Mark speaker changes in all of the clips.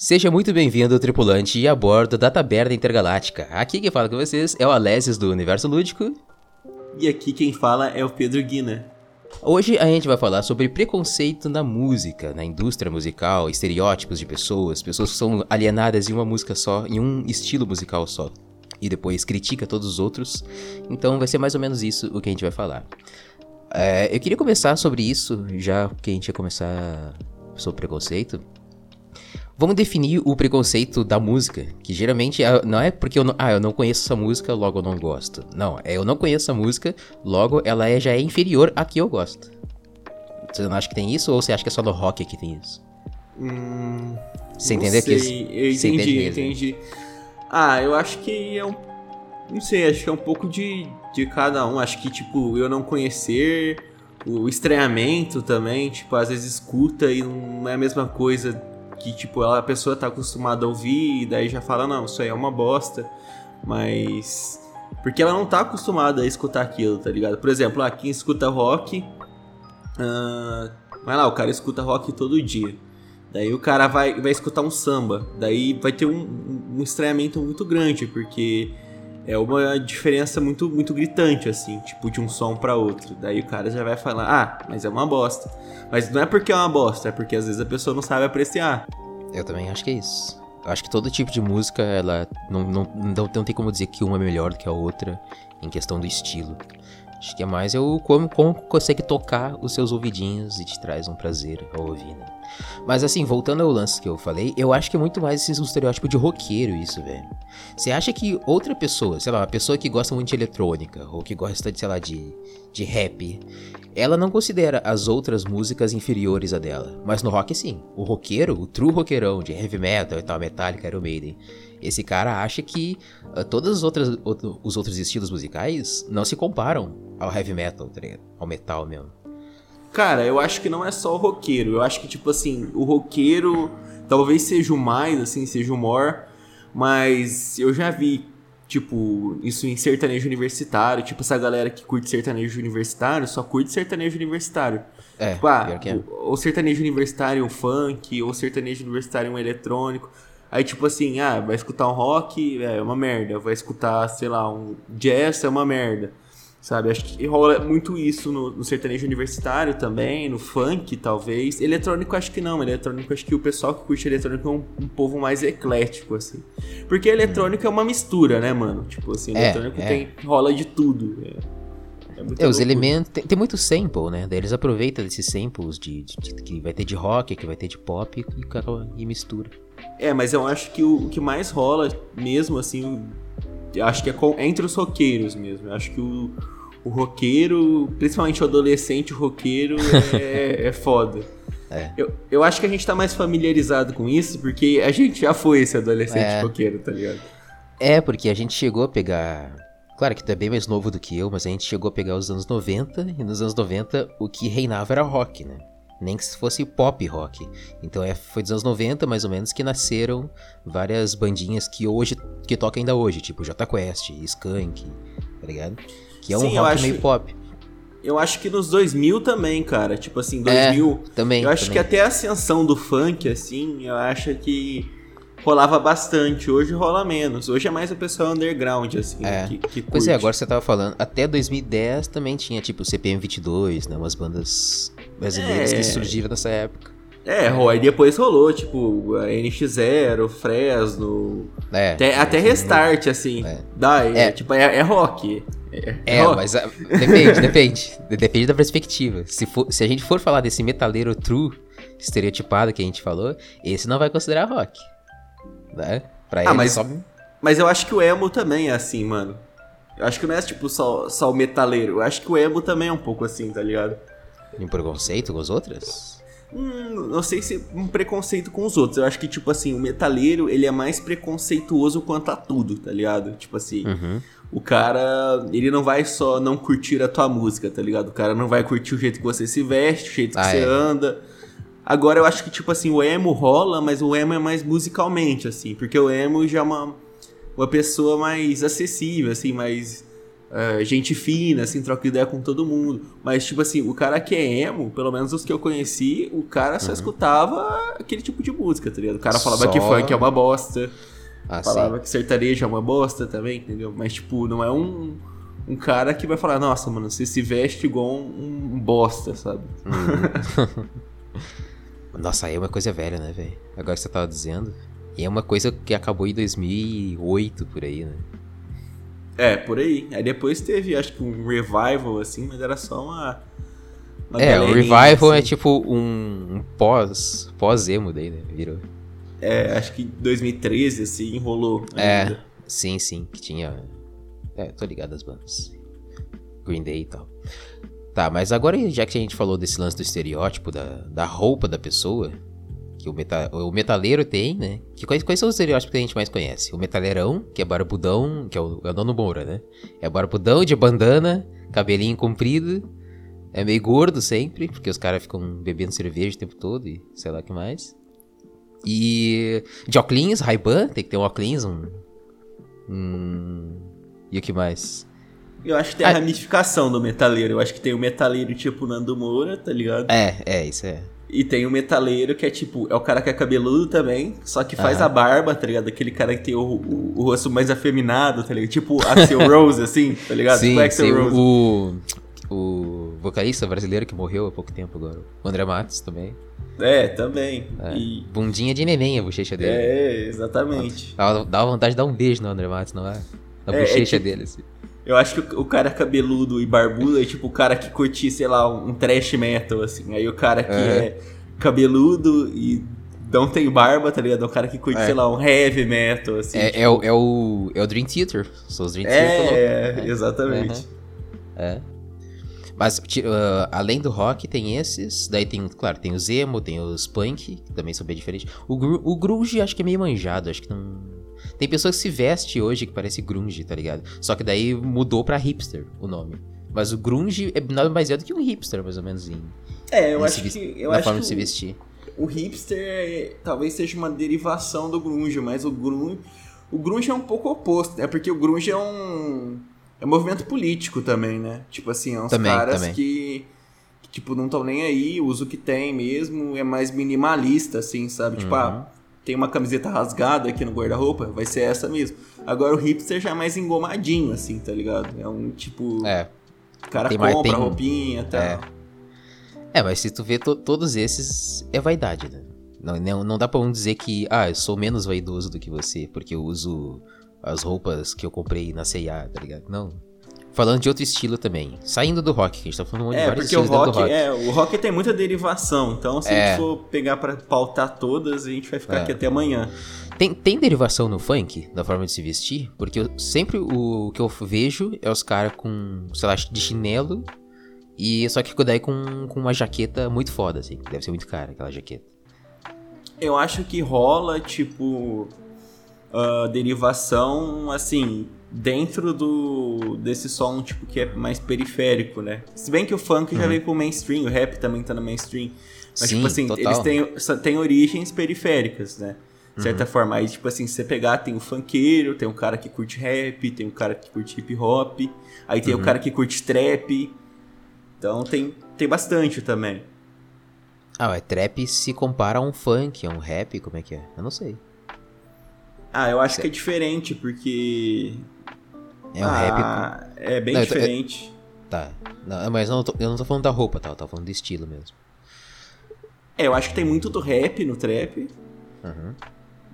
Speaker 1: Seja muito bem-vindo, tripulante, e a bordo da Taberna Intergaláctica. Aqui quem fala com vocês é o Alésios do Universo Lúdico.
Speaker 2: E aqui quem fala é o Pedro Guina.
Speaker 1: Hoje a gente vai falar sobre preconceito na música, na indústria musical, estereótipos de pessoas, pessoas que são alienadas em uma música só, em um estilo musical só, e depois critica todos os outros. Então vai ser mais ou menos isso o que a gente vai falar. É, eu queria começar sobre isso, já que a gente ia começar sobre preconceito. Vamos definir o preconceito da música, que geralmente é- não é porque eu não, ah, eu não conheço essa música, logo eu não gosto. Não, é eu não conheço essa música, logo ela é, já é inferior a que eu gosto. Você não acha que tem isso ou você acha que é só no rock que tem isso?
Speaker 2: Hum,
Speaker 1: Você entendeu que
Speaker 2: sei, Eu
Speaker 1: você entende
Speaker 2: entendi,
Speaker 1: mesmo?
Speaker 2: entendi. Ah, eu acho que é um. Não sei, acho que é um pouco de, de cada um. Acho que, tipo, eu não conhecer, o estranhamento também, tipo, às vezes escuta e não é a mesma coisa que, tipo, a pessoa tá acostumada a ouvir e daí já fala, não, isso aí é uma bosta. Mas. Porque ela não tá acostumada a escutar aquilo, tá ligado? Por exemplo, ah, quem escuta rock. ah, vai lá, o cara escuta rock todo dia. Daí o cara vai, vai escutar um samba. Daí vai ter um, um estranhamento muito grande, porque é uma diferença muito, muito gritante, assim, tipo, de um som pra outro. Daí o cara já vai falar, ah, mas é uma bosta. Mas não é porque é uma bosta, é porque às vezes a pessoa não sabe apreciar.
Speaker 1: Eu também acho que é isso. Eu acho que todo tipo de música, ela não, não, não, não tem como dizer que uma é melhor do que a outra em questão do estilo. Acho que é mais eu como, como consegue tocar os seus ouvidinhos e te traz um prazer ao ouvir, né? Mas assim, voltando ao lance que eu falei, eu acho que é muito mais esse estereótipo de roqueiro isso, velho. Você acha que outra pessoa, sei lá, uma pessoa que gosta muito de eletrônica, ou que gosta de, sei lá, de, de rap, ela não considera as outras músicas inferiores a dela. Mas no rock sim. O roqueiro, o true roqueirão de heavy metal e tal, Metallica, Iron Maiden, esse cara acha que ah, todos os outros, outro- os outros estilos musicais não se comparam ao heavy metal, tá? Ao metal mesmo.
Speaker 2: Cara, eu acho que não é só o roqueiro. Eu acho que, tipo assim, o roqueiro talvez seja o mais, assim, seja o maior. Mas eu já vi, tipo, isso em sertanejo universitário. Tipo, essa galera que curte sertanejo universitário só curte sertanejo universitário.
Speaker 1: É,
Speaker 2: Tipo, ah,
Speaker 1: que é.
Speaker 2: ou sertanejo universitário um funk, ou sertanejo universitário um eletrônico. Aí, tipo assim, ah, vai escutar um rock, é uma merda. Vai escutar, sei lá, um jazz, é uma merda. Sabe? Acho que rola muito isso no, no sertanejo universitário também, no funk, talvez. Eletrônico, acho que não. Eletrônico, acho que o pessoal que curte eletrônico é um, um povo mais eclético, assim. Porque eletrônico é uma mistura, né, mano? Tipo assim,
Speaker 1: É,
Speaker 2: eletrônico
Speaker 1: é.
Speaker 2: tem, rola de tudo. É, é
Speaker 1: É, os elementos. Tem, tem muito sample, né? Daí eles aproveitam desses samples de, de- de- que vai ter de rock, que vai ter de pop e, e mistura.
Speaker 2: É, mas eu acho que o, o que mais rola mesmo, assim, o- eu acho que é com- entre os roqueiros mesmo. Eu acho que o, o roqueiro, principalmente o adolescente roqueiro, é, é foda.
Speaker 1: É.
Speaker 2: Eu, eu acho que a gente tá mais familiarizado com isso, porque a gente já foi esse adolescente
Speaker 1: É.
Speaker 2: roqueiro, tá ligado?
Speaker 1: É, porque a gente chegou a pegar. Claro que tu é bem mais novo do que eu, mas a gente chegou a pegar os anos 90, e nos anos 90 o que reinava era rock, né? Nem que se fosse pop rock. Então é, foi dos anos 90, mais ou menos, que nasceram várias bandinhas que hoje. que tocam ainda hoje, tipo J Quest, Skank, tá ligado? Que é um
Speaker 2: Sim, eu
Speaker 1: rock
Speaker 2: acho-
Speaker 1: meio pop.
Speaker 2: Eu acho que nos 2000 também, cara. Tipo assim, 2000.
Speaker 1: Também.
Speaker 2: eu acho
Speaker 1: também.
Speaker 2: que até a ascensão do funk, assim, eu acho que rolava bastante. Hoje rola menos. Hoje é mais o pessoal underground, assim,
Speaker 1: É.
Speaker 2: que, que
Speaker 1: Pois é, agora você tava falando, até 2010 também tinha, tipo, CPM 22, né? Umas bandas brasileiras
Speaker 2: É.
Speaker 1: que surgiram nessa época.
Speaker 2: É, aí depois rolou, tipo, a NX0, Fresno,
Speaker 1: É.
Speaker 2: até, até Restart, assim.
Speaker 1: É.
Speaker 2: Dá, é,
Speaker 1: É.
Speaker 2: tipo, é, é rock. É,
Speaker 1: É,
Speaker 2: rock.
Speaker 1: mas ah, depende, depende. De- Depende da perspectiva. Se, for, se a gente for falar desse metaleiro true, estereotipado que a gente falou, esse não vai considerar rock. Né? Pra ele
Speaker 2: Ah, mas-
Speaker 1: só...
Speaker 2: Mas eu acho que o emo também é assim, mano. Eu acho que não é, tipo, só, só o metaleiro. Eu acho que o emo também é um pouco assim, tá ligado?
Speaker 1: Em preconceito com as outras?
Speaker 2: Hum, não sei se um preconceito com os outros. Eu acho que, tipo assim, o metaleiro, ele é mais preconceituoso quanto a tudo, tá ligado? Tipo assim,
Speaker 1: Uhum.
Speaker 2: o cara, ele não vai só não curtir a tua música, tá ligado? O cara não vai curtir o jeito que você se veste, o jeito que
Speaker 1: Ah,
Speaker 2: você
Speaker 1: é.
Speaker 2: anda. Agora eu acho que, tipo assim, o emo rola, mas o emo é mais musicalmente, assim. Porque o emo já é uma, uma pessoa mais acessível, assim, mais uh, gente fina, assim, troca ideia com todo mundo. Mas, tipo assim, o cara que é emo, pelo menos os que eu conheci, o cara só uhum. escutava aquele tipo de música, tá ligado? O cara falava só... que funk é uma bosta. Ah, falava sim. que sertanejo é uma bosta também, entendeu? Mas, tipo, não é um, um cara que vai falar, nossa, mano, você se veste igual um, um bosta, sabe?
Speaker 1: Uhum. nossa, aí é uma coisa velha, né, velho? Agora que você tava dizendo. E é uma coisa que acabou em 2008, por aí, né?
Speaker 2: É, por aí. Aí depois teve, acho que um revival, assim, mas era só uma.
Speaker 1: uma é, o revival é assim. é tipo um, um pós, pós-emo daí, né? Virou.
Speaker 2: É, acho que 2013, assim, enrolou.
Speaker 1: É, ainda. É, sim, sim, que tinha. É, tô ligado às bandas. Green Day e tal. Tá, mas agora já que a gente falou desse lance do estereótipo, da, da roupa da pessoa, que o, meta, o metaleiro tem, né? Que quais, quais são os estereótipos que a gente mais conhece? O metaleirão, que é barbudão, que é o, é o Dono Moura, né? É barbudão de bandana, cabelinho comprido, é meio gordo sempre, porque os caras ficam bebendo cerveja o tempo todo e sei lá o que mais. E de óculos, Ray-Ban, tem que ter um óculos, um. E o que mais?
Speaker 2: Eu acho que tem a ah, ramificação do metaleiro. Eu acho que tem o metaleiro tipo Nando Moura, tá ligado?
Speaker 1: É, é, isso é.
Speaker 2: E tem o metaleiro que é tipo, é o cara que é cabeludo também, só que faz a barba, tá ligado? Aquele cara que tem o, o, o rosto mais afeminado, tá ligado? Tipo Axel Rose, assim, tá ligado?
Speaker 1: Sim,
Speaker 2: tipo
Speaker 1: Axel sim, Rose. O, o vocalista brasileiro que morreu há pouco tempo agora. O André Matos também.
Speaker 2: É, também.
Speaker 1: É. E... Bundinha de neném a bochecha dele.
Speaker 2: É, exatamente.
Speaker 1: Dá, dá vontade de dar um beijo no André Matos, não é? Na é, é bochecha é, dele, assim.
Speaker 2: Eu acho que o, cara cabeludo e barbudo é tipo o cara que curte, sei lá, um trash metal, assim. Aí o cara que é, é cabeludo e não tem barba, tá ligado? É o cara que curte, é. sei lá, um heavy metal, assim.
Speaker 1: É, tipo... é, o, é, o, é o Dream Theater. São os Dream
Speaker 2: Theater. É, é, exatamente.
Speaker 1: É. Mas, uh, além do rock, tem esses. Daí tem, claro, tem os emo, tem os punk, que também são bem diferentes. O, gru o grunge acho que é meio manjado, acho que não... Tem pessoas que se veste hoje que parece grunge, tá ligado? Só que daí mudou pra hipster o nome. Mas o grunge é nada mais é do que um hipster, mais ou menos. Em,
Speaker 2: é, eu acho que. Eu
Speaker 1: na
Speaker 2: acho
Speaker 1: forma
Speaker 2: que
Speaker 1: de se vestir.
Speaker 2: O, o hipster é, talvez seja uma derivação do grunge, mas o grunge. O grunge é um pouco oposto, é né? porque o grunge é um. É um movimento político também, né? Tipo assim, é uns também, caras também. Que, que, tipo, não estão nem aí, usa o que tem mesmo, é mais minimalista, assim, sabe? Tipo, ah, uhum. ah, tem uma camiseta rasgada aqui no guarda-roupa, vai ser essa mesmo. Agora o hipster já é mais engomadinho, assim, tá ligado? É um tipo. É. O cara tem compra tem... roupinha e tal.
Speaker 1: É. é, mas se tu vê to todos esses, é vaidade, né? Não, não, não dá pra um dizer que, ah, eu sou menos vaidoso do que você, porque eu uso as roupas que eu comprei na C&A, tá ligado? Não falando de outro estilo também. Saindo do rock, que a gente tá falando de
Speaker 2: é,
Speaker 1: vários
Speaker 2: porque o rock, rock, É, o rock tem muita derivação. Então, se é. a gente é. for pegar para pautar todas, a gente vai ficar é. aqui até amanhã.
Speaker 1: Tem, tem derivação no funk, da forma de se vestir? Porque eu, sempre o que eu vejo é os caras com, sei lá, de chinelo. E só que daí com, com uma jaqueta muito foda, assim. Deve ser muito cara aquela jaqueta.
Speaker 2: Eu acho que rola, tipo. Uh, derivação, assim, dentro do desse som tipo que é mais periférico, né? Se bem que o funk uhum. já veio pro mainstream, o rap também tá no mainstream. Mas Sim, tipo assim, total. eles têm, têm origens periféricas, né? De certa uhum. forma, aí tipo assim, se você pegar, tem o funkeiro, tem um cara que curte rap, tem um cara que curte hip hop, aí tem uhum. o cara que curte trap. Então tem tem bastante também.
Speaker 1: Ah, é trap se compara a um funk, a um rap, como é que é? Eu não sei.
Speaker 2: Ah, eu acho que é diferente, porque
Speaker 1: é um ah,
Speaker 2: rap. É bem não, diferente.
Speaker 1: É... Tá. Não, mas eu não, tô, eu não tô falando da roupa, tá? Eu tô falando do estilo mesmo.
Speaker 2: É, eu acho que tem muito do rap no trap. Uhum.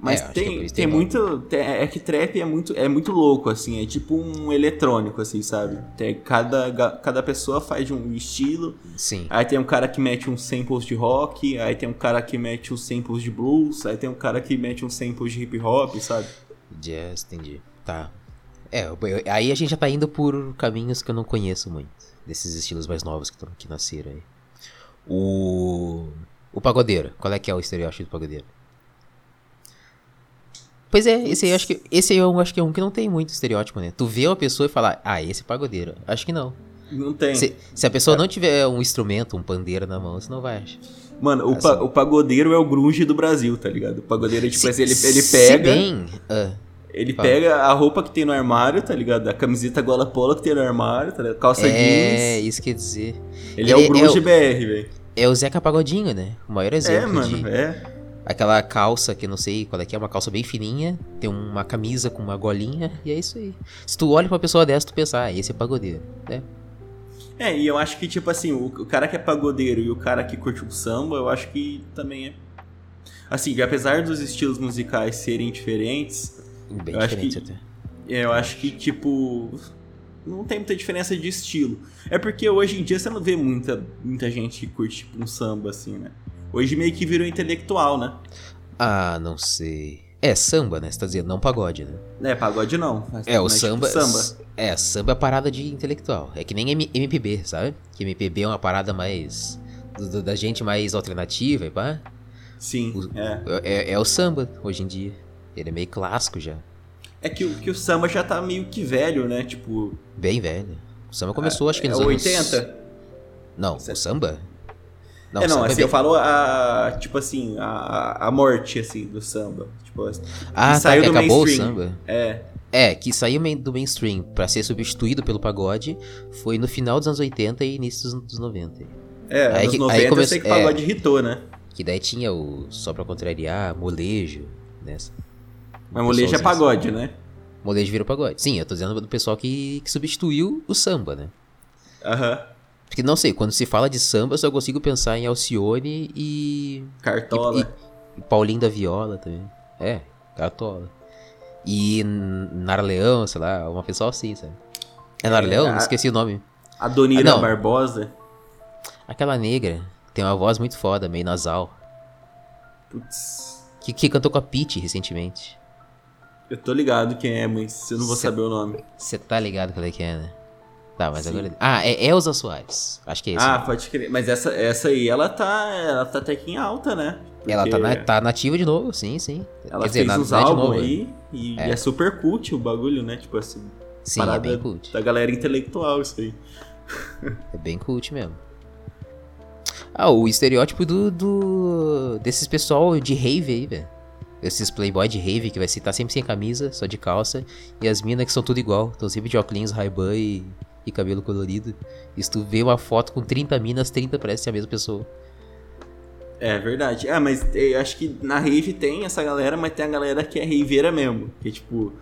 Speaker 2: Mas é, tem, tem, tem muito. É que trap é muito, é muito louco, assim. É tipo um eletrônico, assim, sabe? Tem, cada, cada pessoa faz um estilo.
Speaker 1: Sim.
Speaker 2: Aí tem um cara que mete uns samples de rock. Aí tem um cara que mete uns samples de blues. Aí tem um cara que mete uns samples de hip hop, sabe?
Speaker 1: Jazz, entendi. Tá. É, aí a gente já tá indo por caminhos que eu não conheço muito. Desses estilos mais novos que, que nasceram aí. O. O pagodeiro. Qual é que é o estereótipo do pagodeiro? Pois é, esse aí eu acho que. Esse aí eu acho que é um que não tem muito estereótipo, né? Tu vê uma pessoa e fala, ah, esse é pagodeiro. Acho que não.
Speaker 2: Não tem.
Speaker 1: Se, se a pessoa é. não tiver um instrumento, um pandeiro na mão, você não vai achar.
Speaker 2: Mano, o, pa o pagodeiro é o grunge do Brasil, tá ligado? O pagodeiro tipo se, assim, ele, ele pega.
Speaker 1: Se bem. Uh
Speaker 2: Ele pega a roupa que tem no armário, tá ligado? A camiseta gola polo que tem no armário, tá ligado? Calça
Speaker 1: é,
Speaker 2: jeans.
Speaker 1: É, isso quer dizer.
Speaker 2: Ele, ele é o grunge é BR, velho.
Speaker 1: É o Zeca Pagodinho, né? O maior exemplo
Speaker 2: É, mano,
Speaker 1: de...
Speaker 2: é.
Speaker 1: Aquela calça que eu não sei qual é que é, uma calça bem fininha, tem uma camisa com uma golinha, e é isso aí. Se tu olha pra uma pessoa dessa, tu pensa, ah, esse é pagodeiro, né?
Speaker 2: É, e eu acho que, tipo assim, o, o cara que é pagodeiro e o cara que curte o samba, eu acho que também é. Assim, apesar dos estilos musicais serem diferentes.
Speaker 1: Bem
Speaker 2: eu acho
Speaker 1: diferente
Speaker 2: que,
Speaker 1: até.
Speaker 2: Eu acho que, tipo. Não tem muita diferença de estilo. É porque hoje em dia você não vê muita, muita gente que curte tipo, um samba, assim, né? Hoje meio que virou intelectual, né?
Speaker 1: Ah, não sei. É samba, né? Você tá dizendo, não pagode, né?
Speaker 2: É, pagode não.
Speaker 1: É, o
Speaker 2: mas, tipo,
Speaker 1: samba,
Speaker 2: samba.
Speaker 1: É, samba é parada de intelectual. É que nem M- MPB, sabe? Que MPB é uma parada mais. do- do- da gente mais alternativa e pá.
Speaker 2: Sim, é.
Speaker 1: É, é o samba hoje em dia. Ele é meio clássico já.
Speaker 2: É que, o- que o samba já tá meio que velho, né? Tipo.
Speaker 1: Bem velho. O samba começou, acho que
Speaker 2: é
Speaker 1: nos anos.
Speaker 2: 80?
Speaker 1: Não, o samba? Não,
Speaker 2: é,
Speaker 1: o
Speaker 2: não,
Speaker 1: samba
Speaker 2: assim,
Speaker 1: bem-
Speaker 2: eu falo a. Tipo assim, a, a morte, assim, do samba. Tipo,
Speaker 1: Ah, tá,
Speaker 2: saiu
Speaker 1: que
Speaker 2: do
Speaker 1: acabou o
Speaker 2: mainstream.
Speaker 1: samba.
Speaker 2: É.
Speaker 1: É, que saiu do mainstream pra ser substituído pelo pagode foi no final dos anos 80 e início dos, dos 90.
Speaker 2: É,
Speaker 1: Aí que- aí
Speaker 2: 90 eu sei que
Speaker 1: é.
Speaker 2: o pagode irritou, né?
Speaker 1: Que daí tinha o Só Pra Contrariar, Molejo, né?
Speaker 2: Mas molejo é pagode, né?
Speaker 1: Molejo vira pagode. Sim, eu tô dizendo do pessoal que, que substituiu o samba, né?
Speaker 2: Aham.
Speaker 1: Porque não sei, quando se fala de samba, eu só consigo pensar em Alcione e.
Speaker 2: Cartola.
Speaker 1: E, e Paulinho da Viola também. É, Cartola. E N- Nara Leão, sei lá, uma pessoa assim, sabe? É Nara
Speaker 2: É,
Speaker 1: Leão?
Speaker 2: a-
Speaker 1: Esqueci o nome.
Speaker 2: A Donira
Speaker 1: Ah.
Speaker 2: Barbosa.
Speaker 1: Aquela negra, tem uma voz muito foda, meio nasal.
Speaker 2: Putz.
Speaker 1: Que, que cantou com a Pitty recentemente.
Speaker 2: Eu tô ligado quem é, mas eu não vou
Speaker 1: Cê-
Speaker 2: saber o nome.
Speaker 1: Você tá ligado qual é que é, né? Tá, mas
Speaker 2: Sim.
Speaker 1: agora. Ah, é Elza Soares. Acho que é esse.
Speaker 2: Ah,
Speaker 1: nome.
Speaker 2: pode crer. Mas essa, essa aí, ela tá. Ela tá até que em alta, né?
Speaker 1: Ela tá,
Speaker 2: Porque
Speaker 1: na, tá nativa de novo, sim, sim.
Speaker 2: Ela
Speaker 1: Quer dizer,
Speaker 2: fez
Speaker 1: na-
Speaker 2: uns
Speaker 1: é
Speaker 2: álbuns
Speaker 1: né?
Speaker 2: aí e é.
Speaker 1: É.
Speaker 2: super cult o bagulho, né? Tipo assim.
Speaker 1: Sim, é bem cult.
Speaker 2: Da galera intelectual, isso aí.
Speaker 1: É bem cult mesmo. Ah, o estereótipo do, do desses pessoal de rave aí, velho. Esses playboy de rave que vai estar sempre sem camisa, só de calça. E as minas que são tudo igual. Estão sempre de óculos, Ray-Ban e, e cabelo colorido. E se tu vê uma foto com 30 minas, 30 parece ser a mesma pessoa.
Speaker 2: É verdade. Ah, mas eu acho que na rave tem essa galera, mas tem a galera que é raveira mesmo. Que tipo.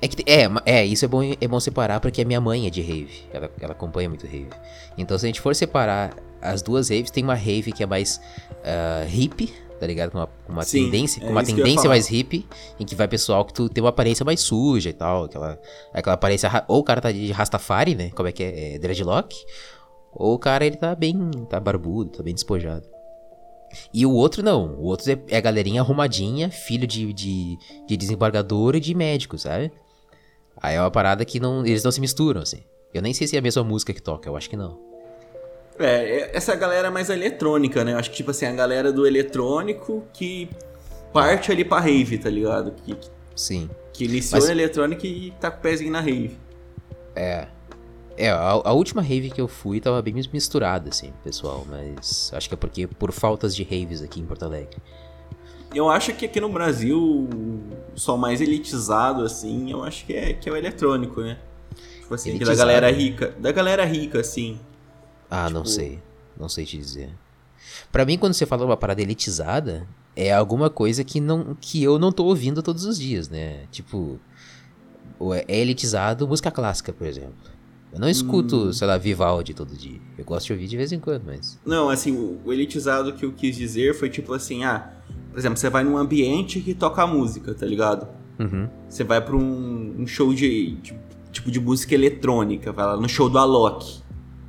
Speaker 1: É, que, é, é, isso é bom, é bom separar porque a minha mãe é de rave. Ela, ela acompanha muito rave. Então, se a gente for separar as duas raves, tem uma rave que é mais ah, hippie, tá ligado? Com uma, com uma
Speaker 2: Sim,
Speaker 1: tendência,
Speaker 2: é
Speaker 1: com uma tendência mais hippie, em que vai pessoal que tu tem uma aparência mais suja e tal. Aquela, aquela aparência. Ou o cara tá de Rastafari, né? Como é que é? é dreadlock. Ou o cara ele tá bem. tá barbudo, tá bem despojado. E o outro não. O outro é, é a galerinha arrumadinha, filho de, de, de desembargador e de médico, sabe? Aí é uma parada que não, eles não se misturam, assim. Eu nem sei se é a mesma música que toca, eu acho que não.
Speaker 2: É, é- essa galera mais eletrônica, né? Eu acho que, tipo assim, a galera do eletrônico que parte ali pra rave, tá ligado? Que,
Speaker 1: Sim.
Speaker 2: que iniciou
Speaker 1: Mas-
Speaker 2: eletrônica e tá com o pezinho na rave.
Speaker 1: É. É, a, a última rave que eu fui tava bem misturada, assim, pessoal. Mas acho que é porque por faltas de raves aqui em Porto Alegre.
Speaker 2: Eu acho que aqui no Brasil, o som mais elitizado, assim, eu acho que é, que é o eletrônico, né? Tipo assim, da galera rica. Da galera rica, assim.
Speaker 1: Ah, não
Speaker 2: Tipo-
Speaker 1: sei. Não sei te dizer. Pra mim, quando você fala uma parada elitizada, é alguma coisa que, não, que eu não tô ouvindo todos os dias, né? Tipo, o- é elitizado música clássica, por exemplo. Eu não escuto,
Speaker 2: Hum.
Speaker 1: sei lá, Vivaldi todo dia. Eu gosto de ouvir de vez em quando, mas.
Speaker 2: Não, assim, o, o elitizado que eu quis dizer foi tipo assim, ah, por exemplo, você vai num ambiente que toca música, tá ligado?
Speaker 1: Uhum.
Speaker 2: Você vai pra um, um show de, de- tipo de música eletrônica, vai lá no show do Alok.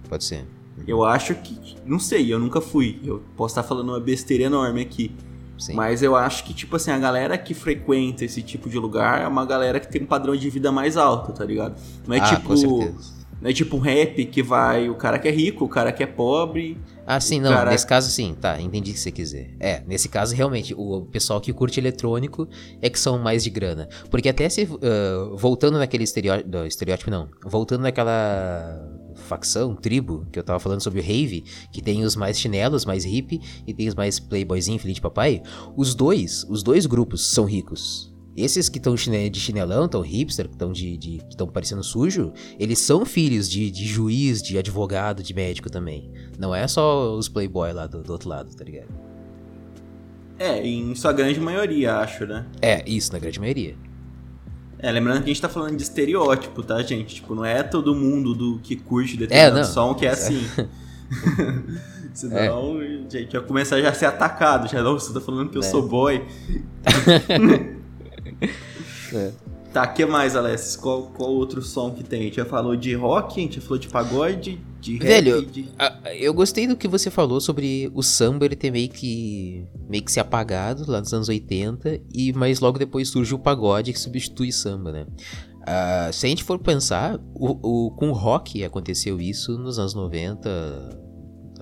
Speaker 1: Pode ser.
Speaker 2: Eu acho que, não sei, eu nunca fui. Eu posso estar falando uma besteira enorme aqui.
Speaker 1: Sim.
Speaker 2: Mas eu acho que, tipo assim, a galera que frequenta esse tipo de lugar é uma galera que tem um padrão de vida mais alto, tá ligado? Não é
Speaker 1: ah,
Speaker 2: tipo.
Speaker 1: com certeza.
Speaker 2: Não é tipo um rap que vai o cara que é rico, o cara que é pobre.
Speaker 1: Ah, sim, não.
Speaker 2: Cara-
Speaker 1: Nesse caso, sim. Tá, entendi o que você quiser. É, nesse caso, realmente, o pessoal que curte eletrônico é que são mais de grana. Porque até se. ah, voltando naquele estereótipo. Estereótipo, não. Voltando naquela facção, tribo, que eu tava falando sobre o Rave, que tem os mais chinelos, mais hippie, e tem os mais playboyzinho, filho de papai. Os dois, os dois grupos são ricos. esses que estão de chinelão, tão hipster, que estão de, de, que estão parecendo sujo, eles são filhos de, de juiz, de advogado, de médico também. Não é só os playboy lá do, do outro lado, tá ligado?
Speaker 2: É, em sua grande maioria, acho, né?
Speaker 1: É, isso, na grande maioria.
Speaker 2: É, lembrando que a gente tá falando de estereótipo, tá, gente? Tipo, não é todo mundo do que curte determinado é, som que é assim. Senão, é. gente, ia começar já a ser atacado. Já, não, você tá falando que eu é. sou boy. é. Tá, que mais, Alessis? Qual, qual outro som que tem? A gente já falou de rock, a gente já falou de pagode, de rap,
Speaker 1: Velho,
Speaker 2: de...
Speaker 1: eu gostei do que você falou sobre o samba ele ter meio que meio que se apagado lá nos anos 80, e mas logo depois surge o pagode que substitui samba, né? Uh, se a gente for pensar, o, o, com o rock aconteceu isso nos anos 90,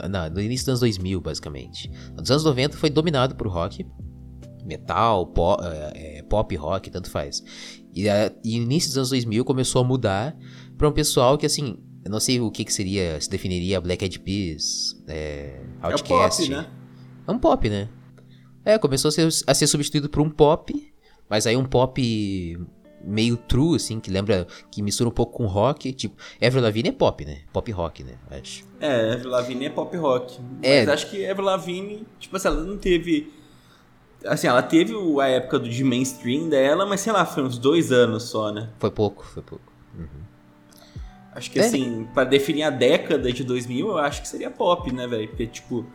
Speaker 1: não, no início dos anos 2000, basicamente. Nos anos 90 foi dominado por rock, metal, pop, é, é, pop rock, tanto faz. E, a, e início dos anos 2000 começou a mudar para um pessoal que, assim, eu não sei o que, que seria, se definiria Black Eyed Peas, é, Outcast. É, pop, né? é um pop, né? É, começou a ser, a ser substituído por um pop, mas aí um pop meio true, assim, que lembra, que mistura um pouco com rock, tipo, Avril Lavigne é pop, né? Pop rock, né? Acho.
Speaker 2: É, Avril Lavigne é pop rock. É. Mas acho que Avril Lavigne, tipo assim, ela não teve... Assim, ela teve a época do, de mainstream dela, mas sei lá, foi uns dois anos só, né?
Speaker 1: Foi pouco, foi pouco. Uhum.
Speaker 2: Acho que é. assim, para definir a década de 2000, eu acho que seria pop, né, velho? Porque, tipo,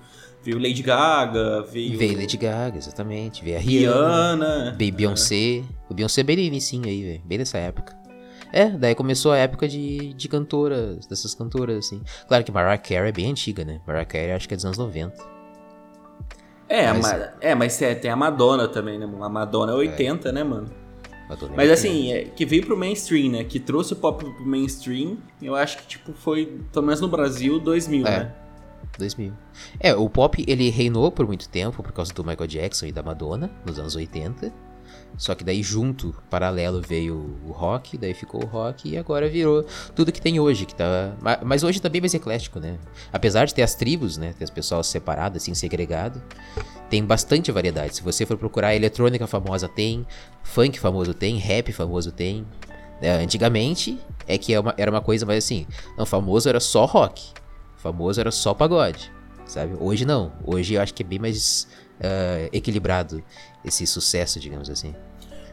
Speaker 2: Veio Lady Gaga, veio.
Speaker 1: Veio Lady Gaga, exatamente. Veio a Rihanna. Veio Beyoncé. O Beyoncé é bem início aí, velho. Bem nessa época. É, daí começou a época de, de cantoras, dessas cantoras, assim. Claro que Mariah Carey é bem antiga, né? Mariah Carey acho que é dos anos 90.
Speaker 2: É, mas, mas é, mas é, tem a Madonna também, né, mano? A Madonna é 80, é. né, mano? Madonna é mas assim, é, que veio pro mainstream, né? Que trouxe o pop pro mainstream, eu acho que, tipo, foi, pelo menos no Brasil, 2000, é. né?
Speaker 1: 2000. É, o pop ele reinou por muito tempo por causa do Michael Jackson e da Madonna nos anos 80. Só que daí junto, paralelo, veio o rock, daí ficou o rock e agora virou tudo que tem hoje, que tá. Mas hoje tá bem mais eclético, né? Apesar de ter as tribos, né? Ter as pessoas separadas, assim, segregado, tem bastante variedade. Se você for procurar eletrônica famosa tem, funk famoso tem, rap famoso tem. É, antigamente é que é era uma coisa mais assim, não, famoso era só rock famoso era só pagode, sabe? Hoje não. Hoje eu acho que é bem mais uh, equilibrado esse sucesso, digamos assim.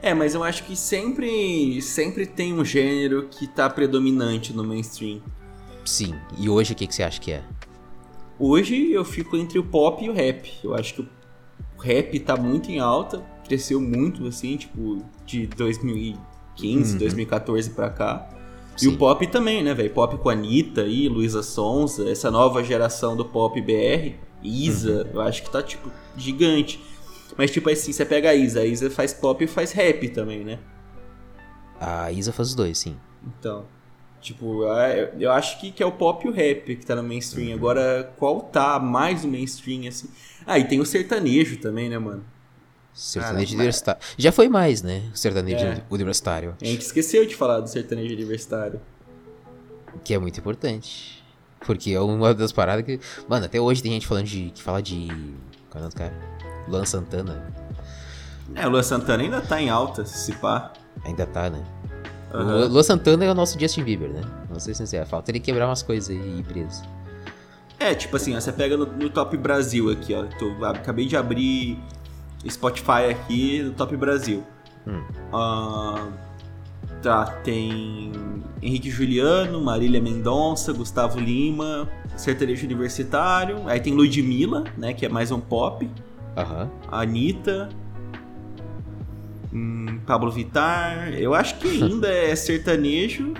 Speaker 2: É, mas eu acho que sempre, sempre tem um gênero que tá predominante no mainstream.
Speaker 1: Sim. E hoje o que, que você acha que é?
Speaker 2: Hoje eu fico entre o pop e o rap. Eu acho que o rap tá muito em alta, cresceu muito, assim, tipo, de 2015, uhum. 2014 pra cá. Sim. E o pop também, né, velho? Pop com a Anitta e Luísa Sonza, essa nova geração do pop BR, Isa, uhum. eu acho que tá, tipo, gigante. Mas, tipo assim, você pega a Isa, a Isa faz pop e faz rap também, né?
Speaker 1: A Isa faz os dois, sim.
Speaker 2: Então, tipo, eu acho que, que é o pop e o rap que tá no mainstream. Uhum. Agora, qual tá mais no mainstream, assim? Ah, e tem o sertanejo também, né, mano?
Speaker 1: Sertanejo Cara, universitário. Mas... Já foi mais, né? Sertanejo é. universitário.
Speaker 2: A gente esqueceu de falar do sertanejo universitário.
Speaker 1: Que é muito importante. Porque é uma das paradas que. Mano, até hoje tem gente falando de. que fala de. Qual é o cara? Luan Santana.
Speaker 2: É, o Luan Santana ainda tá em alta, se pá.
Speaker 1: Ainda tá, né? Uhum. O Luan Santana é o nosso Justin Bieber, né? Não sei se é. Falta ele quebrar umas coisas aí preso.
Speaker 2: É, tipo assim, ó, você pega no, no Top Brasil aqui, ó. Tô, acabei de abrir Spotify aqui do Top Brasil. Hum. Uh, tá, tem Henrique Juliano, Marília Mendonça, Gustavo Lima, Sertanejo Universitário. Aí tem Ludmilla, né, que é mais um pop.
Speaker 1: Uhum.
Speaker 2: Anitta. Hum, Pablo Vittar. Eu acho que ainda é sertanejo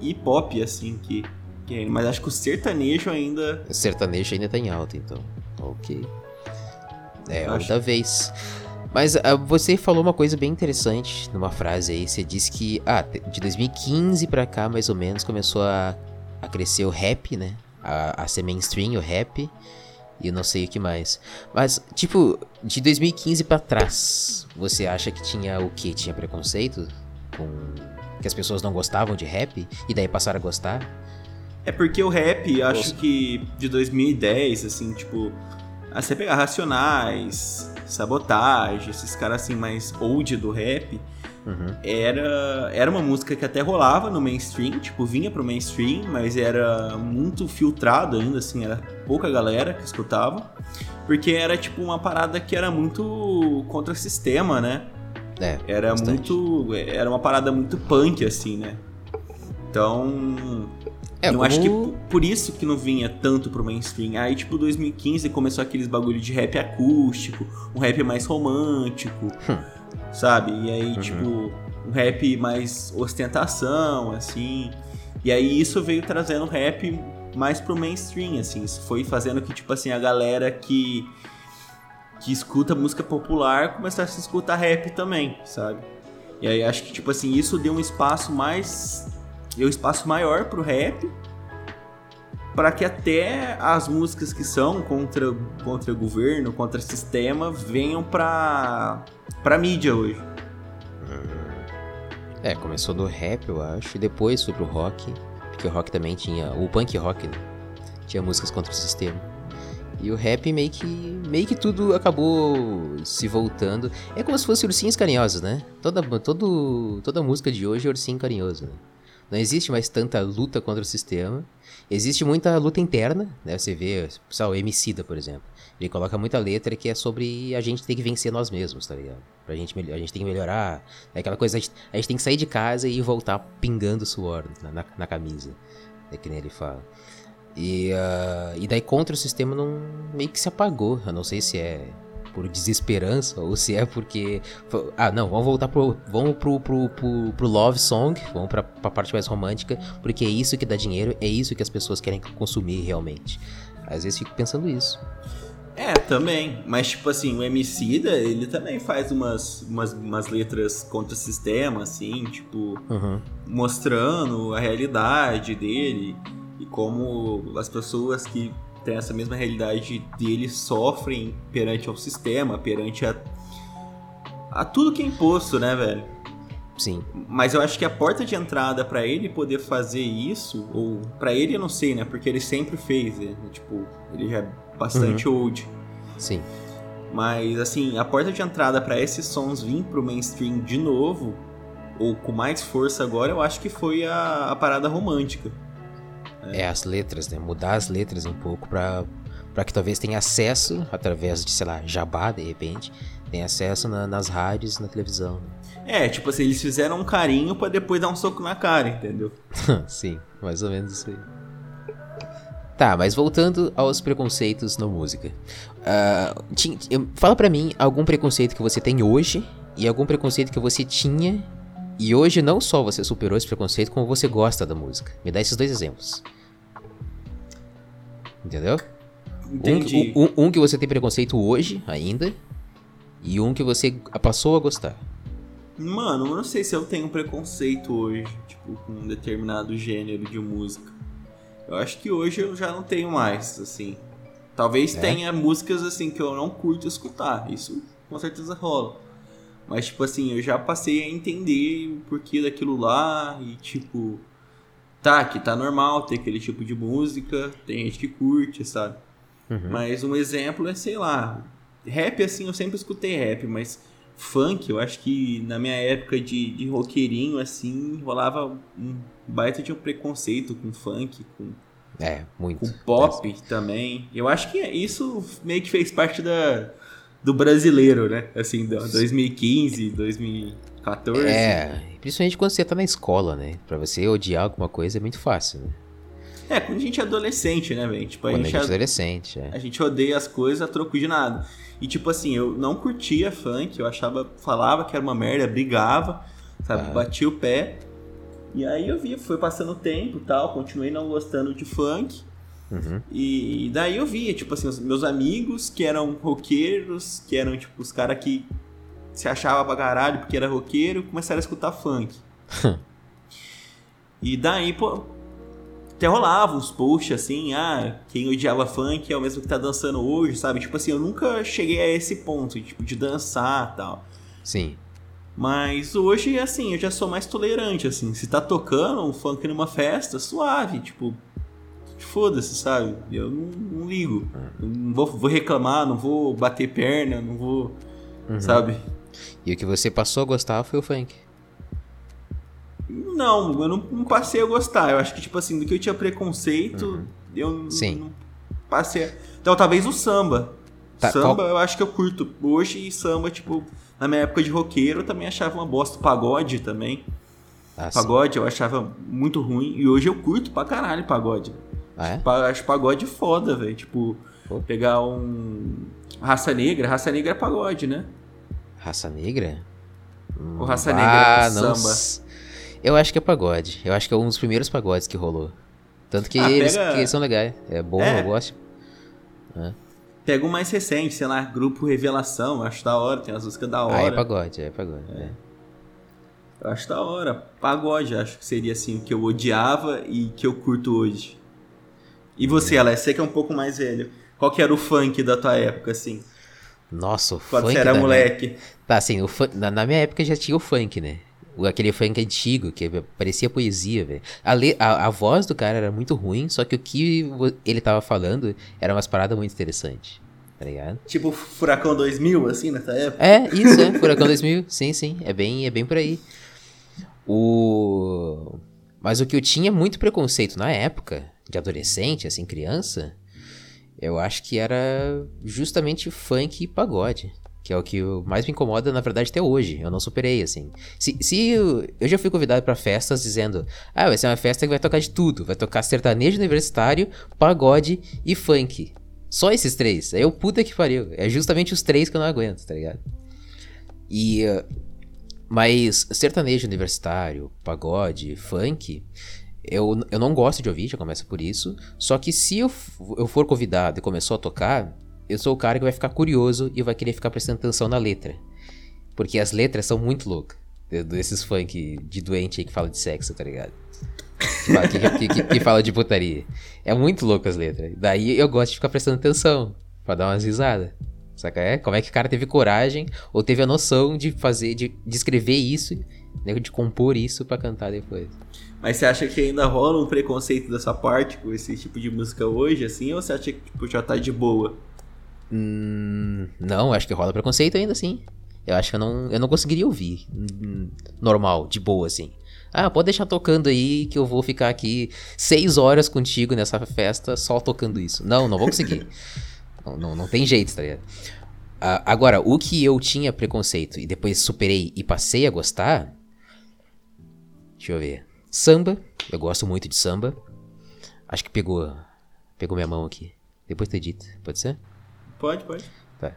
Speaker 2: e pop, assim, que, que é, Mas acho que o sertanejo ainda.
Speaker 1: O sertanejo ainda tá em alta, então. Ok. É, a da vez. Mas uh, você falou uma coisa bem interessante numa frase aí. Você disse que, ah, de 2015 pra cá, mais ou menos, começou a, a crescer o rap, né? A, a ser mainstream, o rap. E eu não sei o que mais. Mas, tipo, de 2015 para trás, você acha que tinha o que? Tinha preconceito? Com. Que as pessoas não gostavam de rap? E daí passaram a gostar?
Speaker 2: É porque o rap, acho que de 2010, assim, tipo. Você pegar Racionais, Sabotage, esses caras assim mais old do rap, uhum. era, era uma música que até rolava no mainstream, tipo, vinha pro mainstream, mas era muito filtrado ainda, assim, era pouca galera que escutava, porque era tipo uma parada que era muito contra o sistema, né? É, era bastante. muito. Era uma parada muito punk, assim, né? Então. É, eu como... acho que por isso que não vinha tanto pro mainstream. Aí, tipo, 2015 começou aqueles bagulho de rap acústico, um rap mais romântico, hum. sabe? E aí, uhum. tipo, um rap mais ostentação, assim. E aí isso veio trazendo rap mais pro mainstream, assim. Isso foi fazendo que, tipo assim, a galera que, que escuta música popular começasse a escutar rap também, sabe? E aí acho que, tipo assim, isso deu um espaço mais deu espaço maior pro rap para que até as músicas que são contra contra o governo, contra o sistema venham para para mídia hoje.
Speaker 1: É, começou no rap, eu acho, e depois foi pro rock, porque o rock também tinha o punk rock, né? tinha músicas contra o sistema. E o rap meio que meio que tudo acabou se voltando. É como se fosse ursinhos carinhosos, né? Toda todo, toda música de hoje é ursinho carinhoso, né? Não existe mais tanta luta contra o sistema. Existe muita luta interna, né? Você vê, pessoal, o Emicida, por exemplo. Ele coloca muita letra que é sobre a gente ter que vencer nós mesmos, tá ligado? Pra gente, a gente tem que melhorar. É aquela coisa, a gente, a gente tem que sair de casa e voltar pingando suor na, na, na camisa. É que nem ele fala. E, uh, e daí contra o sistema não meio que se apagou. Eu não sei se é por desesperança ou se é porque. Ah, não, vamos voltar pro. Vamos pro, pro, pro, pro Love Song, vamos pra, pra parte mais romântica, porque é isso que dá dinheiro, é isso que as pessoas querem consumir realmente. Às vezes fico pensando isso.
Speaker 2: É, também. Mas, tipo assim, o Emicida, ele também faz umas, umas, umas letras contra o sistema, assim, tipo, uhum. mostrando a realidade dele e como as pessoas que tem essa mesma realidade dele sofrem perante ao sistema, perante a, a tudo que é imposto, né, velho?
Speaker 1: Sim.
Speaker 2: Mas eu acho que a porta de entrada para ele poder fazer isso, ou para ele eu não sei, né? Porque ele sempre fez, né? Tipo, ele já é bastante uhum. old.
Speaker 1: Sim.
Speaker 2: Mas assim, a porta de entrada para esses sons vir pro mainstream de novo, ou com mais força agora, eu acho que foi a, a parada romântica.
Speaker 1: É. é, as letras, né? Mudar as letras um pouco pra, pra que talvez tenha acesso, através de, sei lá, jabá, de repente, tenha acesso na, nas rádios na televisão. Né?
Speaker 2: É, tipo assim, eles fizeram um carinho para depois dar um soco na cara, entendeu?
Speaker 1: Sim, mais ou menos isso aí. Tá, mas voltando aos preconceitos na música. Uh, fala pra mim algum preconceito que você tem hoje e algum preconceito que você tinha e hoje não só você superou esse preconceito, como você gosta da música. Me dá esses dois exemplos. Entendeu?
Speaker 2: Entendi.
Speaker 1: Um, um, um, que você tem preconceito hoje, ainda, e um que você passou a gostar.
Speaker 2: Mano, eu não sei se eu tenho preconceito hoje, tipo, com um determinado gênero de música. Eu acho que hoje eu já não tenho mais, assim. Talvez é? tenha músicas, assim, que eu não curto escutar. Isso com certeza rola. Mas, tipo assim, eu já passei a entender o porquê daquilo lá e, tipo, tá, que tá normal ter aquele tipo de música, tem gente que curte, sabe? Uhum. Mas um exemplo é, sei lá, rap, assim, eu sempre escutei rap, mas funk, eu acho que na minha época de, de roqueirinho, assim, rolava um baita de um preconceito com funk, com.
Speaker 1: É, muito.
Speaker 2: Com pop também. Eu acho que isso meio que fez parte da, do brasileiro, né? Assim, 2015, 2014.
Speaker 1: É, principalmente quando você tá na escola, né? Pra você odiar alguma coisa é muito fácil, né?
Speaker 2: É, quando a gente é adolescente, né, velho? Tipo,
Speaker 1: a
Speaker 2: quando
Speaker 1: gente, a gente é adolescente, é.
Speaker 2: A gente odeia as coisas a troco de nada. E tipo assim, eu não curtia funk, eu achava, falava que era uma merda, brigava, sabe? Ah. Batia o pé. E aí eu vi, foi passando o tempo e tal, continuei não gostando de funk. Uhum. E, daí eu via, tipo assim, os meus amigos que eram roqueiros, que eram, tipo, os caras que se achavam pra caralho porque era roqueiro, começaram a escutar funk. e daí, pô, até rolava uns posts assim, ah, quem odiava funk é o mesmo que tá dançando hoje, sabe? Tipo assim, eu nunca cheguei a esse ponto, tipo, de dançar tal.
Speaker 1: Sim.
Speaker 2: Mas hoje, assim, eu já sou mais tolerante, assim. Se tá tocando um funk numa festa, suave, tipo, foda-se, sabe? Eu não, não ligo. Eu não vou, vou, reclamar, não vou bater perna, não vou. Uhum. Sabe?
Speaker 1: E o que você passou a gostar foi o funk.
Speaker 2: Não, eu não, não, passei a gostar. Eu acho que, tipo assim, do que eu tinha preconceito, uhum. eu
Speaker 1: Sim.
Speaker 2: não passei a... Então, talvez o samba. Tá, samba qual... eu acho que eu curto hoje e samba, tipo, na minha época de roqueiro eu também achava uma bosta. Pagode também. Ah, pagode sim. eu achava muito ruim e hoje eu curto pra caralho pagode.
Speaker 1: Ah, é?
Speaker 2: Acho pagode foda, velho. Tipo, Pô. pegar um. Raça Negra. Raça Negra é pagode, né?
Speaker 1: Raça Negra?
Speaker 2: O Raça Negra é ah, samba.
Speaker 1: Eu acho que é pagode. Eu acho que é um dos primeiros pagodes que rolou. Tanto que, ah, eles, pega... que eles são legais. É bom, é. eu gosto.
Speaker 2: É. Pega o mais recente, sei lá, Grupo Revelação, acho da hora, tem as músicas da hora. Ah,
Speaker 1: é pagode, é pagode. É. É.
Speaker 2: Eu acho da hora. Pagode, acho que seria assim, o que eu odiava e que eu curto hoje. E você, Alex, você que é um pouco mais velho, qual que era o funk da tua época, assim?
Speaker 1: Nossa, o
Speaker 2: Quando funk. Quando você era moleque.
Speaker 1: Minha... Tá, assim, fun... na, na minha época já tinha o funk, né? aquele funk antigo, que parecia poesia, velho. A, a, a, voz do cara era muito ruim, só que o que ele tava falando era umas paradas muito interessantes. Tá ligado?
Speaker 2: Tipo Furacão 2000, assim, nessa época?
Speaker 1: É, isso, é. Furacão 2000. Sim, sim. É bem, é bem por aí. O... Mas o que eu tinha muito preconceito na época, de adolescente, assim, criança, eu acho que era justamente funk e pagode. Que é o que mais me incomoda, na verdade, até hoje. Eu não superei, assim. Se, se eu, eu já fui convidado para festas dizendo: Ah, vai ser uma festa que vai tocar de tudo. Vai tocar sertanejo universitário, pagode e funk. Só esses três. Aí eu, puta que pariu. É justamente os três que eu não aguento, tá ligado? E. Mas sertanejo universitário, pagode, funk. Eu, eu não gosto de ouvir, já começa por isso. Só que se eu, eu for convidado e começou a tocar, eu sou o cara que vai ficar curioso e vai querer ficar prestando atenção na letra. Porque as letras são muito loucas. Desses funk de doente aí que fala de sexo, tá ligado? Que, que, que, que, fala de putaria. É muito louco as letras. Daí eu gosto de ficar prestando atenção. Pra dar umas risadas. Saca? É? Como é que o cara teve coragem ou teve a noção de fazer, de, de escrever isso, né, de compor isso para cantar depois.
Speaker 2: Mas você acha que ainda rola um preconceito dessa parte com esse tipo de música hoje, assim, ou você acha que tipo, já tá de boa?
Speaker 1: Hum, não, acho que rola preconceito ainda assim. Eu acho que eu não, eu não conseguiria ouvir hum, normal, de boa, assim. Ah, pode deixar tocando aí que eu vou ficar aqui seis horas contigo nessa festa só tocando isso. Não, não vou conseguir. não, não, não, tem jeito, tá ligado? Uh, agora, o que eu tinha preconceito e depois superei e passei a gostar. Deixa eu ver. Samba. Eu gosto muito de samba. Acho que pegou. Pegou minha mão aqui. Depois tu edita. Pode ser?
Speaker 2: Pode, pode.
Speaker 1: Tá.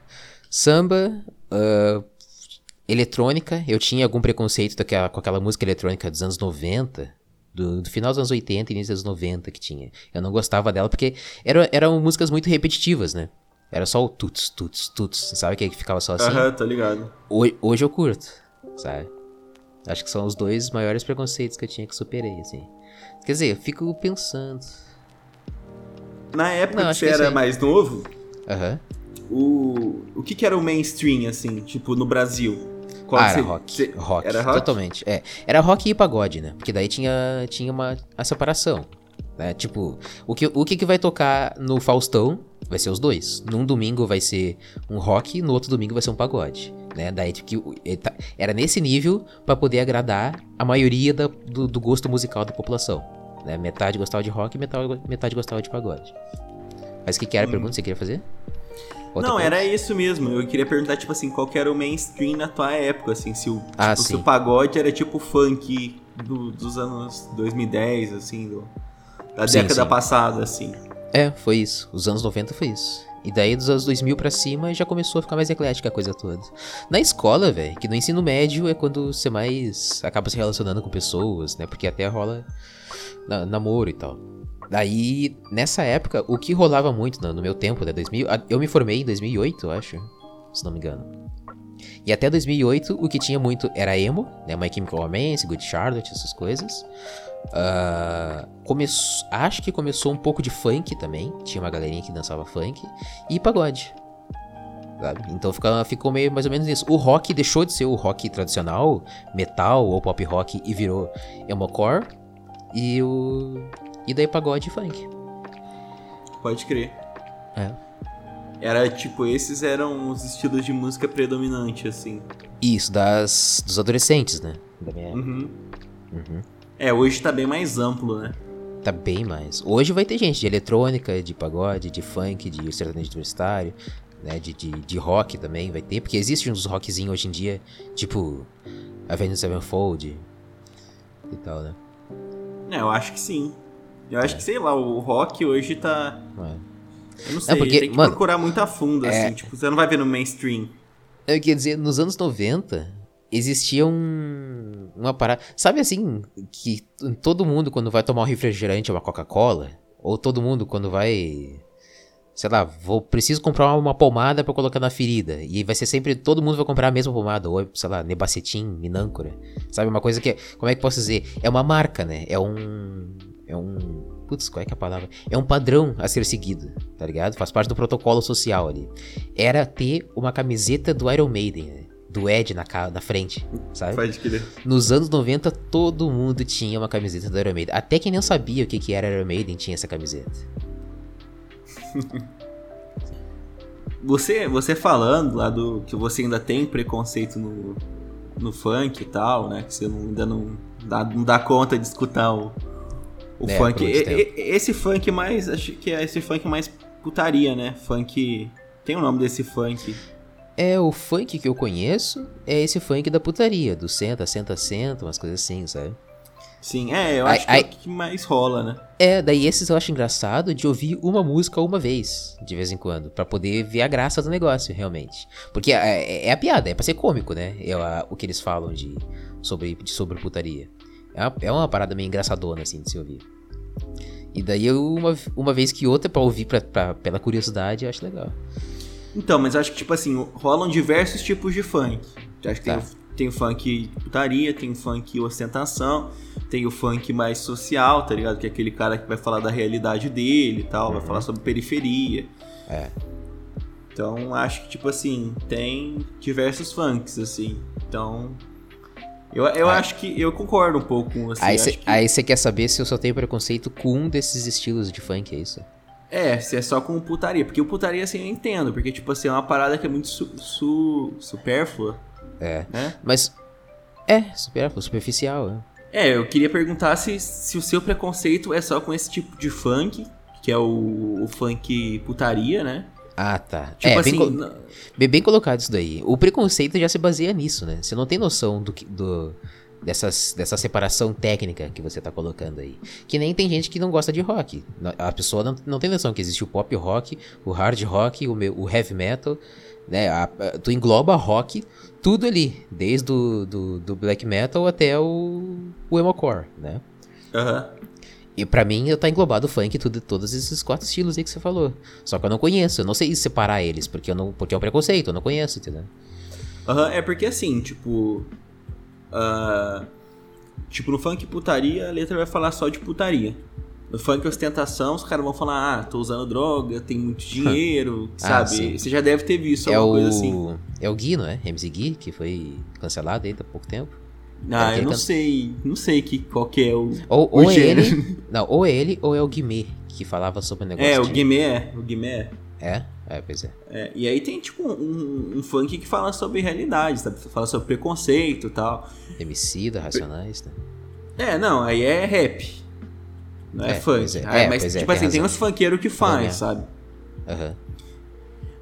Speaker 1: Samba, uh, eletrônica, eu tinha algum preconceito daquela, com aquela música eletrônica dos anos 90, do, do, final dos anos 80 e início dos 90 que tinha. Eu não gostava dela porque era, eram músicas muito repetitivas, né? Era só o tuts, tuts, tuts, sabe que ficava só assim?
Speaker 2: Aham, tô ligado.
Speaker 1: Hoje, hoje eu curto, sabe? Acho que são os dois maiores preconceitos que eu tinha que superei, assim. Quer dizer, eu fico pensando.
Speaker 2: Na época não, que você que era mais novo,
Speaker 1: Aham.
Speaker 2: O, o que, que era o mainstream, assim, tipo, no Brasil?
Speaker 1: Qual ah, era rock. rock. Era rock? Totalmente. É. Era rock e pagode, né? Porque daí tinha, tinha uma a separação. Né? Tipo, o que, o que, que vai tocar no Faustão vai ser os dois. Num domingo vai ser um rock, no outro domingo vai ser um pagode. Né? Daí tipo, tá, era nesse nível para poder agradar a maioria da, do, do, gosto musical da população. Né? Metade gostava de rock e metade, metade gostava de pagode. Mas o que, que era a hum. pergunta que você queria fazer?
Speaker 2: Outra não, era isso mesmo. Eu queria perguntar, tipo assim, qual que era o mainstream na tua época, assim, se o, ah, tipo, se o pagode era tipo funk do, dos anos 2010, assim, do, da sim, década sim. passada, assim.
Speaker 1: É, foi isso. Os anos 90 foi isso. E daí dos anos 2000 pra cima já começou a ficar mais eclética a coisa toda. Na escola, velho, que no ensino médio é quando você mais acaba se relacionando com pessoas, né? Porque até rola na, namoro e tal. Daí, nessa época, o que rolava muito no, no meu tempo, né, 2000, eu me formei em 2008, eu acho, se não me engano. E até 2008, o que tinha muito era emo, né, My Chemical Romance, Good Charlotte, essas coisas. Uh, acho que começou um pouco de funk também, tinha uma galerinha que dançava funk, e pagode. Sabe? Então ficou, ficou meio mais ou menos isso. O rock deixou de ser o rock tradicional, metal ou pop rock, e virou emocore. E o, e daí pagode e funk.
Speaker 2: pode crer.
Speaker 1: É.
Speaker 2: Era tipo, esses eram os estilos de música predominante, assim.
Speaker 1: Isso, das, dos adolescentes, né? Da minha...
Speaker 2: Uhum.
Speaker 1: Uhum.
Speaker 2: É, hoje tá bem mais amplo, né?
Speaker 1: Tá bem mais. Hoje vai ter gente de eletrônica, de pagode, de funk, de sertanejo universitário, né? De, de, de rock também vai ter, porque existe uns rockzinhos hoje em dia, tipo Avenged Sevenfold e tal, né?
Speaker 2: É, eu acho que sim. Eu acho
Speaker 1: É.
Speaker 2: que, sei lá, o rock hoje tá.
Speaker 1: É.
Speaker 2: Eu não sei,
Speaker 1: porque,
Speaker 2: tem que
Speaker 1: mano,
Speaker 2: procurar muito a fundo,
Speaker 1: é-
Speaker 2: assim. Tipo, você não vai ver no mainstream.
Speaker 1: Eu queria dizer, nos anos 90, existia um, uma parada. Sabe assim, que todo mundo quando vai tomar um refrigerante ou uma Coca-Cola, ou todo mundo quando vai. Sei lá, vou preciso comprar uma pomada pra colocar na ferida. E vai ser sempre. Todo mundo vai comprar a mesma pomada. Ou, sei lá, Nebacetim, Minâncora. Sabe? Uma coisa que é. Como é que posso dizer? É uma marca, né? É um. É um. Putz, qual é que é a palavra? É um padrão a ser seguido, tá ligado? Faz parte do protocolo social ali. Era ter uma camiseta do Iron Maiden, né? Do Ed na, na frente, sabe?
Speaker 2: Pode crer.
Speaker 1: Nos anos 90, todo mundo tinha uma camiseta do Iron Maiden. Até quem não sabia o que, que era Iron Maiden tinha essa camiseta.
Speaker 2: Você, você falando lá do que você ainda tem preconceito no, no funk e tal, né? Que você não- ainda não dá, não dá conta de escutar o, o
Speaker 1: É,
Speaker 2: funk. E- e- esse funk mais. Acho que é esse funk mais putaria, né? Funk. Tem o nome desse funk.
Speaker 1: É, o funk que eu conheço é esse funk da putaria, do senta, senta, senta, umas coisas assim, sabe?
Speaker 2: Sim, é, eu
Speaker 1: Ai-
Speaker 2: acho que
Speaker 1: ai-
Speaker 2: é o que mais rola, né?
Speaker 1: É, daí esses eu acho engraçado de ouvir uma música uma vez, de vez em quando, pra poder ver a graça do negócio, realmente. Porque é, é- é a piada, é pra ser cômico, né? É a- o que eles falam de sobre, de sobre putaria. É uma, é uma parada meio engraçadona, assim, de se ouvir. E daí eu, uma, uma vez que outra, pra ouvir pra, pra- pela curiosidade, eu acho legal.
Speaker 2: Então, mas acho que, tipo assim, rolam diversos tipos de funk. Acho que
Speaker 1: Tá.
Speaker 2: tem, o- tem o funk putaria, tem o funk ostentação, tem o funk mais social, tá ligado? Que é aquele cara que vai falar da realidade dele e tal, vai falar sobre periferia.
Speaker 1: É.
Speaker 2: Então, acho que, tipo assim, tem diversos funks, assim. Então, eu, eu
Speaker 1: Aí-
Speaker 2: acho que eu concordo um pouco com você.
Speaker 1: Aí você
Speaker 2: que-
Speaker 1: quer saber se eu só tenho preconceito com um desses estilos de funk, é isso?
Speaker 2: É, se é só com putaria. Porque o putaria, assim, eu entendo. Porque, tipo assim, é uma parada que é muito su- su- supérflua,
Speaker 1: É.
Speaker 2: né?
Speaker 1: Mas. É, super, superficial, né?
Speaker 2: É, eu queria perguntar se, se o seu preconceito é só com esse tipo de funk, que é o, o funk putaria, né?
Speaker 1: Ah, tá.
Speaker 2: Tipo
Speaker 1: é,
Speaker 2: assim,
Speaker 1: bem, bem, bem colocado isso daí. O preconceito já se baseia nisso, né? Você não tem noção do, que- do dessas, dessa separação técnica que você tá colocando aí. Que nem tem gente que não gosta de rock. A pessoa não, não tem noção que existe o pop rock, o hard rock, o, me- o heavy metal, né? A- a- tu engloba rock, tudo ali. Desde o do, do black metal até o, o emocore, né?
Speaker 2: aham.
Speaker 1: E pra mim, tá englobado o funk, tudo, todos esses quatro estilos aí que você falou. Só que eu não conheço, eu não sei separar eles, porque, eu não, porque é um preconceito, eu não conheço, entendeu?
Speaker 2: Aham, é porque assim, tipo. Ah, tipo, no funk putaria, a letra vai falar só de putaria. No funk ostentação, os caras vão falar, ah, tô usando droga, tem muito dinheiro,
Speaker 1: Ah,
Speaker 2: sabe?
Speaker 1: sim.
Speaker 2: Você já deve ter visto
Speaker 1: É
Speaker 2: alguma
Speaker 1: o,
Speaker 2: coisa assim.
Speaker 1: é o Gui, não é? MC Gui, que foi cancelado aí há pouco tempo.
Speaker 2: Ah,
Speaker 1: É,
Speaker 2: eu não
Speaker 1: can-
Speaker 2: sei, não sei que, qual que é o.
Speaker 1: Ou,
Speaker 2: o
Speaker 1: ou é
Speaker 2: gênero.
Speaker 1: ele. Não, ou é ele ou é o Guimê, que falava sobre o negócio.
Speaker 2: É, o
Speaker 1: de-
Speaker 2: Guimé, o Guimé.
Speaker 1: É? É, pois é.
Speaker 2: É, e aí tem tipo um, um funk que fala sobre realidade, sabe? Fala sobre preconceito e tal.
Speaker 1: MC da Racionais, né?
Speaker 2: É, não, aí é rap. Não é,
Speaker 1: É,
Speaker 2: funk.
Speaker 1: pois é.
Speaker 2: Aí,
Speaker 1: É,
Speaker 2: mas,
Speaker 1: é,
Speaker 2: tipo
Speaker 1: tem
Speaker 2: assim, tem
Speaker 1: razão.
Speaker 2: uns funkeiros que faz,
Speaker 1: mesmo.
Speaker 2: sabe?
Speaker 1: Aham.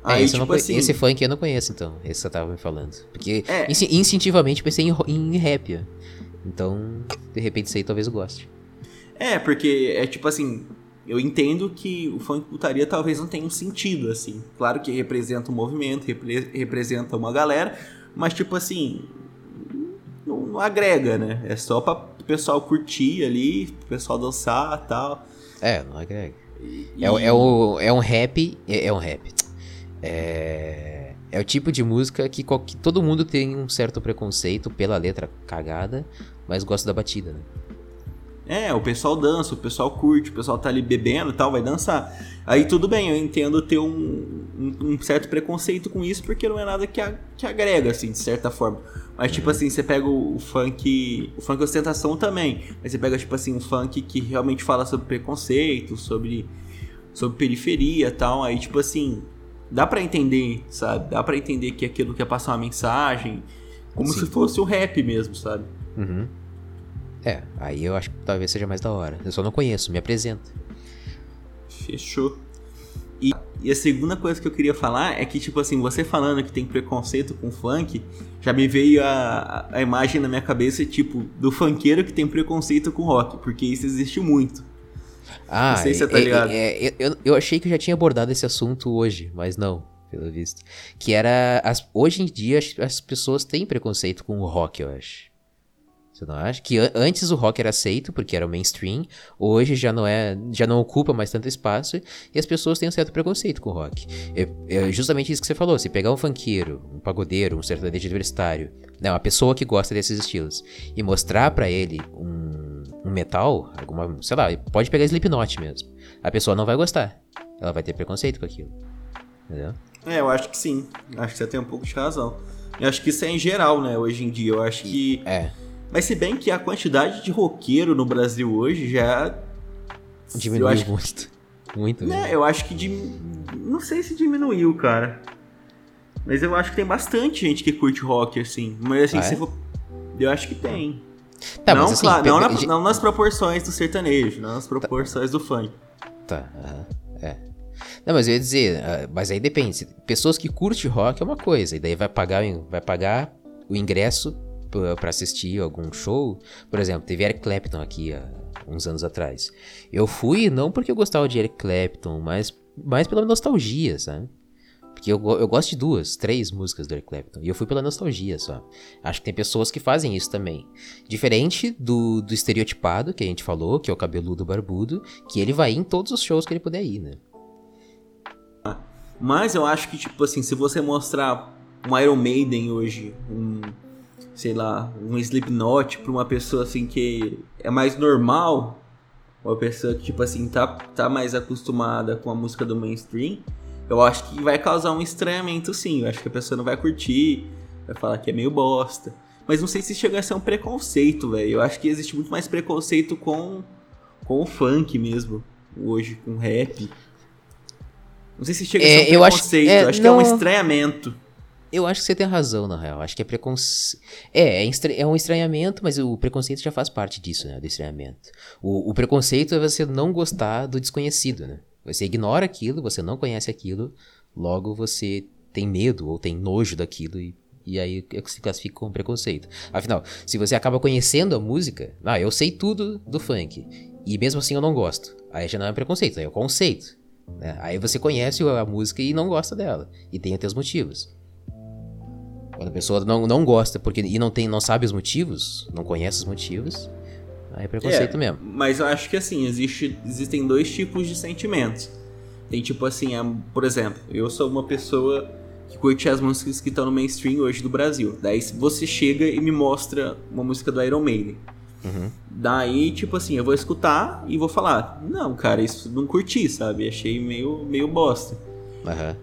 Speaker 2: Aí,
Speaker 1: é, esse,
Speaker 2: tipo assim.
Speaker 1: esse funk eu não conheço, então. Esse você tava me falando. Porque
Speaker 2: É.
Speaker 1: insti- instintivamente pensei em, em rap. Então, de repente, isso aí talvez eu goste.
Speaker 2: É, porque é tipo assim. Eu entendo que o funk putaria talvez não tenha um sentido, assim. Claro que representa um movimento, repre- representa uma galera, mas tipo assim. Não, não agrega, né? É só pra o pessoal curtir ali, o pessoal dançar e tal.
Speaker 1: É, não agrega.
Speaker 2: E-
Speaker 1: É, é, o, é um rap. É, é um rap. É, é o tipo de música que, que todo mundo tem um certo preconceito pela letra cagada, mas gosta da batida, né?
Speaker 2: É, o pessoal dança, o pessoal curte, o pessoal tá ali bebendo e tal, vai dançar. Aí tudo bem, eu entendo ter um, um, um certo preconceito com isso, porque não é nada que, a- que agrega, assim, de certa forma. Mas, tipo assim, você pega o, o funk. O funk ostentação também. Mas você pega, tipo assim, um funk que realmente fala sobre preconceito, sobre sobre periferia e tal. Aí, tipo assim, dá para entender, sabe? Dá para entender que aquilo quer passar uma mensagem, como Sim. se fosse o um rap mesmo, sabe?
Speaker 1: Uhum. É, aí eu acho que talvez seja mais da hora. Eu só não conheço, me apresenta.
Speaker 2: Fechou. E, e, a segunda coisa que eu queria falar é que, tipo assim, você falando que tem preconceito com funk, já me veio a, a imagem na minha cabeça, tipo, do funkeiro que tem preconceito com rock, porque isso existe muito.
Speaker 1: Ah, não sei se você tá ligado. É, é, eu, eu achei que eu já tinha abordado esse assunto hoje, mas não, pelo visto. Que era. As, hoje em dia as, as pessoas têm preconceito com o rock, eu acho. Não acha? Que antes o rock era aceito porque era o mainstream, hoje já não é, já não ocupa mais tanto espaço e as pessoas têm um certo preconceito com o rock. É, é justamente isso que você falou. Se pegar um funkeiro, um pagodeiro, um sertanejo universitário, né, uma pessoa que gosta desses estilos e mostrar para ele um, um, metal, alguma, sei lá, pode pegar Slipknot mesmo. A pessoa não vai gostar. Ela vai ter preconceito com aquilo. Entendeu?
Speaker 2: É, eu acho que sim. Acho que você tem um pouco de razão. Eu acho que isso é em geral, né, hoje em dia. Eu acho que.
Speaker 1: É
Speaker 2: mas se bem que a quantidade de roqueiro no Brasil hoje já.
Speaker 1: Diminuiu acho... muito. Muito
Speaker 2: né, mesmo. Eu acho que. Dim... Não sei se diminuiu, cara. Mas eu acho que tem bastante gente que curte rock, assim. Mas assim, ah, se é? for... Eu acho que tem. Tá, não, assim, claro, não, na, não, nas proporções do sertanejo, não nas proporções tá. do funk.
Speaker 1: Tá, uhum, é. Não, mas eu ia dizer, uh, mas aí depende. Pessoas que curtem rock é uma coisa, e daí vai pagar, vai pagar o ingresso para assistir algum show, por exemplo, teve Eric Clapton aqui há uns anos atrás. Eu fui não porque eu gostava de Eric Clapton, mas mais pela nostalgia, sabe? Porque eu, eu gosto de duas, três músicas do Eric Clapton. E eu fui pela nostalgia só. Acho que tem pessoas que fazem isso também. Diferente do, do estereotipado que a gente falou, que é o cabeludo barbudo, que ele vai em todos os shows que ele puder ir, né?
Speaker 2: Mas eu acho que, tipo assim, se você mostrar um Iron Maiden hoje, um sei lá, um Slipknot pra uma pessoa assim que é mais normal, uma pessoa que, tipo assim, tá, tá mais acostumada com a música do mainstream, eu acho que vai causar um estranhamento sim. Eu acho que a pessoa não vai curtir, vai falar que é meio bosta. Mas não sei se chega a ser um preconceito, velho. Eu acho que existe muito mais preconceito com, com o funk mesmo, hoje, com rap. Não sei se chega é, a ser um preconceito, eu acho, é, acho não... que é um estranhamento.
Speaker 1: Eu acho que você tem razão, na real. Acho que é preconceito. É, é, é, um estranhamento, mas o preconceito já faz parte disso, né? Do estranhamento. O, o, preconceito é você não gostar do desconhecido, né? Você ignora aquilo, você não conhece aquilo, logo você tem medo ou tem nojo daquilo e, e aí é se classifica como preconceito. Afinal, se você acaba conhecendo a música, ah, eu sei tudo do funk e mesmo assim eu não gosto. Aí já não é preconceito, aí é o conceito. Né? Aí você conhece a música e não gosta dela e tem os motivos. Quando a pessoa não, não gosta porque, e não, tem, não sabe os motivos, não conhece os motivos, aí é preconceito é, mesmo.
Speaker 2: Mas eu acho que assim, existe, existem dois tipos de sentimentos. Tem tipo assim, por exemplo, eu sou uma pessoa que curte as músicas que estão no mainstream hoje do Brasil. Daí você chega e me mostra uma música do Iron Maiden. Uhum. Daí, tipo assim, eu vou escutar e vou falar: Não, cara, isso não curti, sabe? Achei meio, meio bosta.
Speaker 1: Uhum.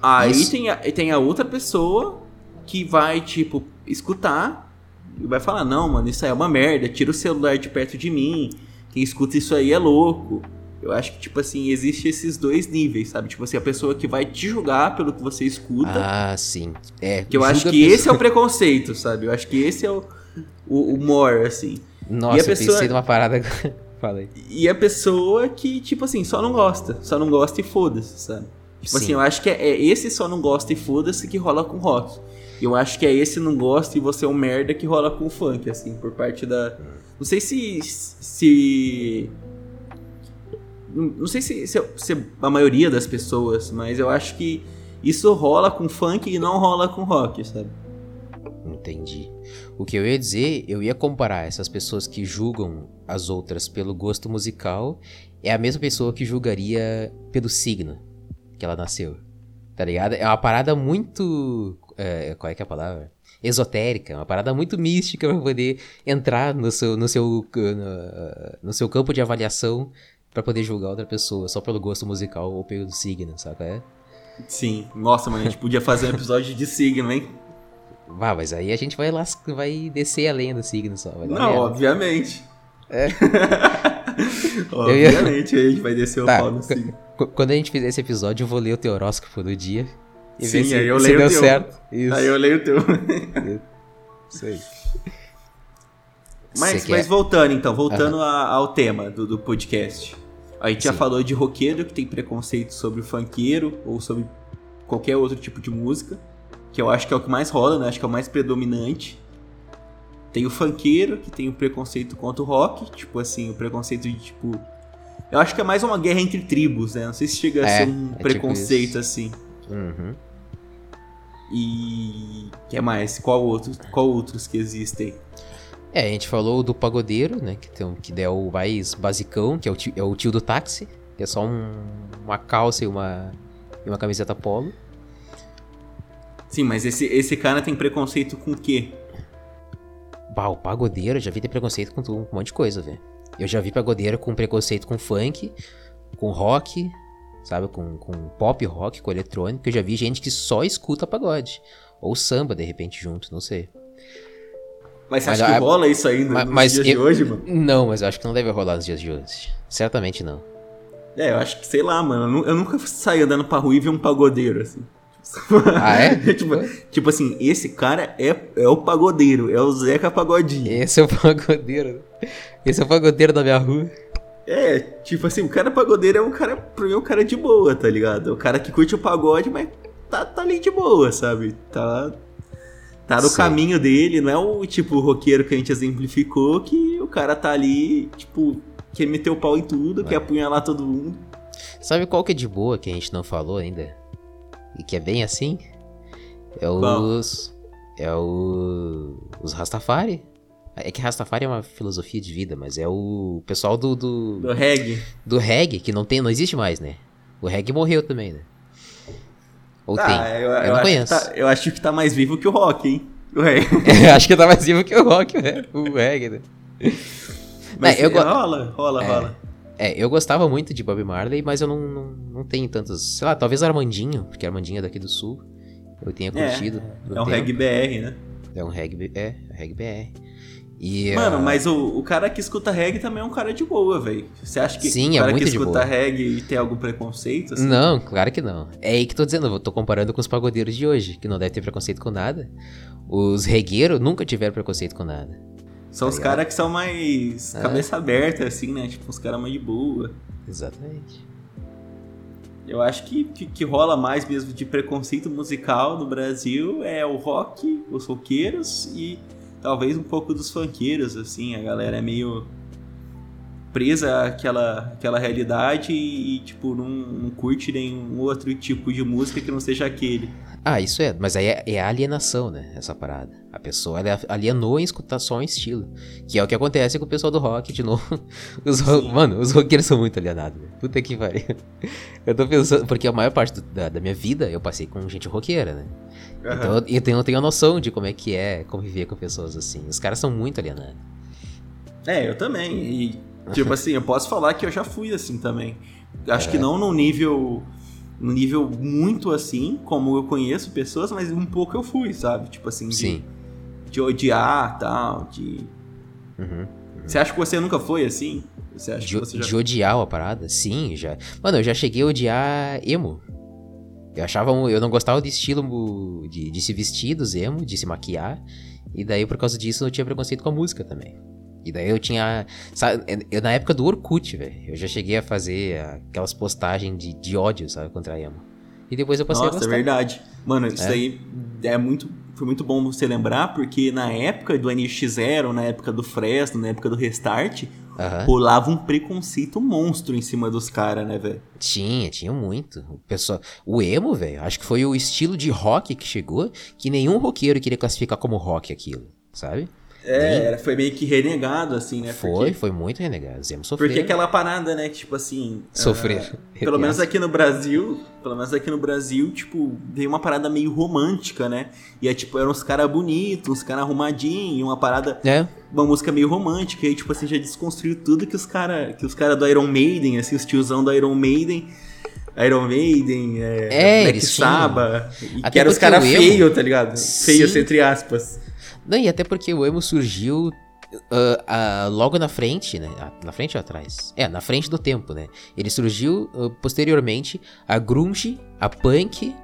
Speaker 2: Aí tem a, tem a outra pessoa que vai, tipo, escutar e vai falar: não, mano, isso aí é uma merda, tira o celular de perto de mim, quem escuta isso aí é louco. Eu acho que, tipo assim, existe esses dois níveis, sabe? Tipo assim, a pessoa que vai te julgar pelo que você escuta.
Speaker 1: Ah, sim. É,
Speaker 2: que eu acho que esse é o preconceito, sabe? Eu acho que esse é o, o, o more, assim.
Speaker 1: Nossa, e a pessoa... eu pensei numa parada. Falei.
Speaker 2: E a pessoa que, tipo assim, só não gosta. Só não gosta e foda-se, sabe? Tipo sim. assim, eu acho que é, é esse só não gosta e foda-se que rola com rock. Eu acho que é esse não gosta e você é um merda que rola com o funk, assim, por parte da. Não sei se. se. Não sei se, se, se a maioria das pessoas, mas eu acho que isso rola com funk e não rola com rock, sabe?
Speaker 1: Entendi. O que eu ia dizer, eu ia comparar essas pessoas que julgam as outras pelo gosto musical é a mesma pessoa que julgaria pelo signo que ela nasceu. Tá ligado? É uma parada muito é, qual é que é a palavra? Esotérica, uma parada muito mística para poder entrar no seu, no, seu, no, no seu campo de avaliação para poder julgar outra pessoa, só pelo gosto musical ou pelo signo, saca? É?
Speaker 2: Sim, nossa, mano, a gente podia fazer um episódio de signo, hein?
Speaker 1: Vá, mas aí a gente vai, lá, vai descer além do signo só.
Speaker 2: Não, obviamente.
Speaker 1: É.
Speaker 2: Obviamente, ia... a gente vai descer o tá, pau no sim.
Speaker 1: Quando a gente fizer esse episódio, eu vou ler o teu horóscopo do dia.
Speaker 2: E sim, se, aí eu se leio deu o teu. certo.
Speaker 1: Isso.
Speaker 2: Aí eu leio o teu.
Speaker 1: Isso aí.
Speaker 2: Mas, mas voltando então, voltando uhum. a, ao tema do, do podcast. A gente Sim. já falou de roqueiro que tem preconceito sobre o funkeiro ou sobre qualquer outro tipo de música, que eu acho que é o que mais rola, né? Acho que é o mais predominante. Tem o funkeiro que tem o preconceito contra o rock, tipo assim, o preconceito de tipo. Eu acho que é mais uma guerra entre tribos, né? Não sei se chega a é, ser um é preconceito tipo assim.
Speaker 1: Uhum.
Speaker 2: E. que mais? Qual outros, qual outros que existem?
Speaker 1: É, a gente falou do pagodeiro, né? Que, tem, que é o mais basicão, que é o tio, é o tio do táxi, que é só um, uma calça e uma, e uma camiseta polo.
Speaker 2: Sim, mas esse, esse cara tem preconceito com o quê?
Speaker 1: Bah, o pagodeiro, eu já vi ter preconceito com, com um monte de coisa, velho. Eu já vi pagodeiro com preconceito com funk, com rock, sabe? Com, com pop rock, com eletrônico. Eu já vi gente que só escuta pagode. Ou samba, de repente, junto, não sei.
Speaker 2: Mas você mas, acha que rola isso ainda
Speaker 1: mas,
Speaker 2: nos
Speaker 1: mas
Speaker 2: dias
Speaker 1: eu,
Speaker 2: de hoje, mano?
Speaker 1: Não, mas eu acho que não deve rolar nos dias de hoje. Certamente não.
Speaker 2: É, eu acho que, sei lá, mano. Eu nunca saí andando pra rua e vi um pagodeiro, assim.
Speaker 1: Ah, é?
Speaker 2: tipo, tipo, assim, esse cara é, é o pagodeiro, é o Zeca Pagodinho.
Speaker 1: Esse é o pagodeiro. Esse é o pagodeiro da minha rua.
Speaker 2: É, tipo assim, o cara pagodeiro é um cara, pra mim, é um cara de boa, tá ligado? É o cara que curte o pagode, mas tá, tá ali de boa, sabe? Tá, tá no Sim. caminho dele, não é o tipo roqueiro que a gente exemplificou, que o cara tá ali, tipo, quer meter o pau em tudo, é. quer apunhalar todo mundo.
Speaker 1: Sabe qual que é de boa que a gente não falou ainda? E que é bem assim? É os. É o. Os Rastafari. É que Rastafari é uma filosofia de vida, mas é o pessoal do. Do,
Speaker 2: do reggae.
Speaker 1: Do reggae, que não, tem, não existe mais, né? O reggae morreu também, né? Ou ah, tem? Eu, eu, eu não conheço.
Speaker 2: Tá, eu acho que tá mais vivo que o rock, hein? O reggae.
Speaker 1: acho que tá mais vivo que o rock, o reggae, né?
Speaker 2: Mas é, eu rola, rola, é, rola.
Speaker 1: É, eu gostava muito de Bob Marley, mas eu não, não, não tenho tantos. Sei lá, talvez Armandinho, porque Armandinho é daqui do sul. Eu tenha é, curtido.
Speaker 2: É, é um reggae BR, né?
Speaker 1: É um reggae, é, é reggae BR. E,
Speaker 2: Mano, uh... mas o, o cara que escuta reggae também é um cara de boa, velho. Você acha que
Speaker 1: Sim,
Speaker 2: o
Speaker 1: é
Speaker 2: cara
Speaker 1: é muito
Speaker 2: que escuta reggae tem algum preconceito? Assim?
Speaker 1: Não, claro que não. É aí que tô dizendo, eu tô comparando com os pagodeiros de hoje, que não deve ter preconceito com nada. Os regueiros nunca tiveram preconceito com nada.
Speaker 2: São tá os caras que são mais cabeça aberta, assim, né? Tipo, os caras mais de boa.
Speaker 1: Exatamente.
Speaker 2: Eu acho que, que, que, rola mais mesmo de preconceito musical no Brasil é o rock, os roqueiros e talvez um pouco dos funkeiros, assim, a galera é meio presa àquela, àquela realidade e, tipo, não, não curte nenhum outro tipo de música que não seja aquele.
Speaker 1: Ah, isso é, mas aí é, é alienação, né? Essa parada. A pessoa ela alienou em escutar só um estilo. Que é o que acontece com o pessoal do rock, de novo. Os ro... Mano, os roqueiros são muito alienados. Né? Puta que pariu. Eu tô pensando, porque a maior parte do, da, da, minha vida eu passei com gente roqueira, né? Uhum. Então eu, eu, tenho, eu tenho a noção de como é que é conviver com pessoas assim. Os caras são muito alienados.
Speaker 2: É, eu também. E, tipo assim, eu posso falar que eu já fui assim também. Acho é. que não no nível no nível muito assim, como eu conheço pessoas, mas um pouco eu fui, sabe? Tipo assim, de,
Speaker 1: Sim.
Speaker 2: de odiar tal, de.
Speaker 1: Uhum, uhum.
Speaker 2: Você acha que você nunca foi assim? Você acha
Speaker 1: de,
Speaker 2: que você já...
Speaker 1: de odiar a parada? Sim, já. Mano, eu já cheguei a odiar emo. Eu achava. Eu não gostava do estilo de, de se vestir dos emo, de se maquiar. E daí, por causa disso, eu tinha preconceito com a música também. E daí eu tinha. Sabe, eu, na época do Orkut, velho, eu já cheguei a fazer aquelas postagens de, de ódio, sabe, contra a Emo. E depois eu passei
Speaker 2: Nossa,
Speaker 1: a gostar.
Speaker 2: é verdade. Mano, isso é. aí é muito. Foi muito bom você lembrar, porque na época do NX0, na época do Fresno, na época do Restart, Uhum. rolava um preconceito monstro em cima dos caras, né, velho?
Speaker 1: Tinha, tinha muito. O, pessoal, o emo, velho, acho que foi o estilo de rock que chegou que nenhum roqueiro queria classificar como rock aquilo, sabe?
Speaker 2: É, Nem... foi meio que renegado, assim, né?
Speaker 1: Foi, porque... foi muito renegado. Zemo sofreu.
Speaker 2: Porque aquela parada, né, que, tipo assim.
Speaker 1: Sofrer.
Speaker 2: Uh, pelo menos aqui no Brasil, pelo menos aqui no Brasil, tipo, veio uma parada meio romântica, né? E é tipo, eram uns caras bonitos, uns caras arrumadinhos, uma parada.
Speaker 1: É.
Speaker 2: Uma música meio romântica. E aí, tipo assim, já desconstruiu tudo que os caras que os cara do Iron Maiden, assim, os tiozão do Iron Maiden. Iron Maiden, é, é Black Sabbath, que eram os caras feios, tá ligado? Feios, entre aspas.
Speaker 1: Não, e até porque o emo surgiu Uh, uh, logo na frente, né? Ah, na frente ou atrás? É, na frente do tempo, né? Ele surgiu uh, posteriormente a grunge, a punk,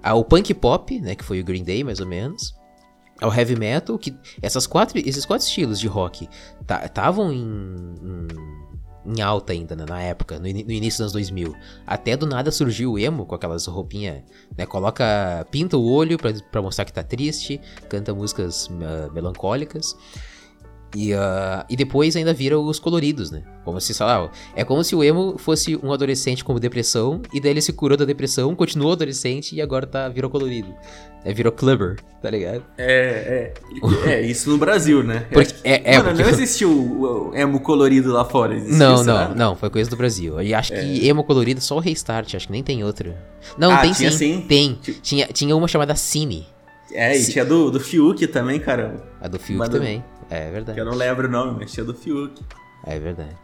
Speaker 1: a, o punk pop, né? Que foi o Green Day, mais ou menos. Ao heavy metal, que essas quatro, esses quatro estilos de rock estavam em, em em alta ainda né, na época, no, in no, início dos anos 2000. Até do nada surgiu o emo com aquelas roupinhas, né? Coloca, pinta o olho pra, pra mostrar que tá triste, canta músicas uh, melancólicas. E, uh, e depois ainda vira os coloridos, né? Como se, sei lá, é como se o emo fosse um adolescente com depressão, e daí ele se curou da depressão, continuou adolescente e agora tá, virou colorido. É, virou clubber, tá ligado?
Speaker 2: É, é. É, isso no Brasil, né?
Speaker 1: Porque, é, é,
Speaker 2: Mano,
Speaker 1: porque...
Speaker 2: não existiu o emo colorido lá fora. Existiu,
Speaker 1: não, não, não, foi coisa do Brasil. E acho é. que emo colorido só o Restart, acho que nem tem outro. Não, ah, tem sim, sim, Tem. Tinha, tinha uma chamada Cine.
Speaker 2: É, e tinha do, do Fiuk também, caramba.
Speaker 1: A do Fiuk também. É verdade.
Speaker 2: Que eu não lembro o nome, mas tinha do Fiuk.
Speaker 1: É verdade.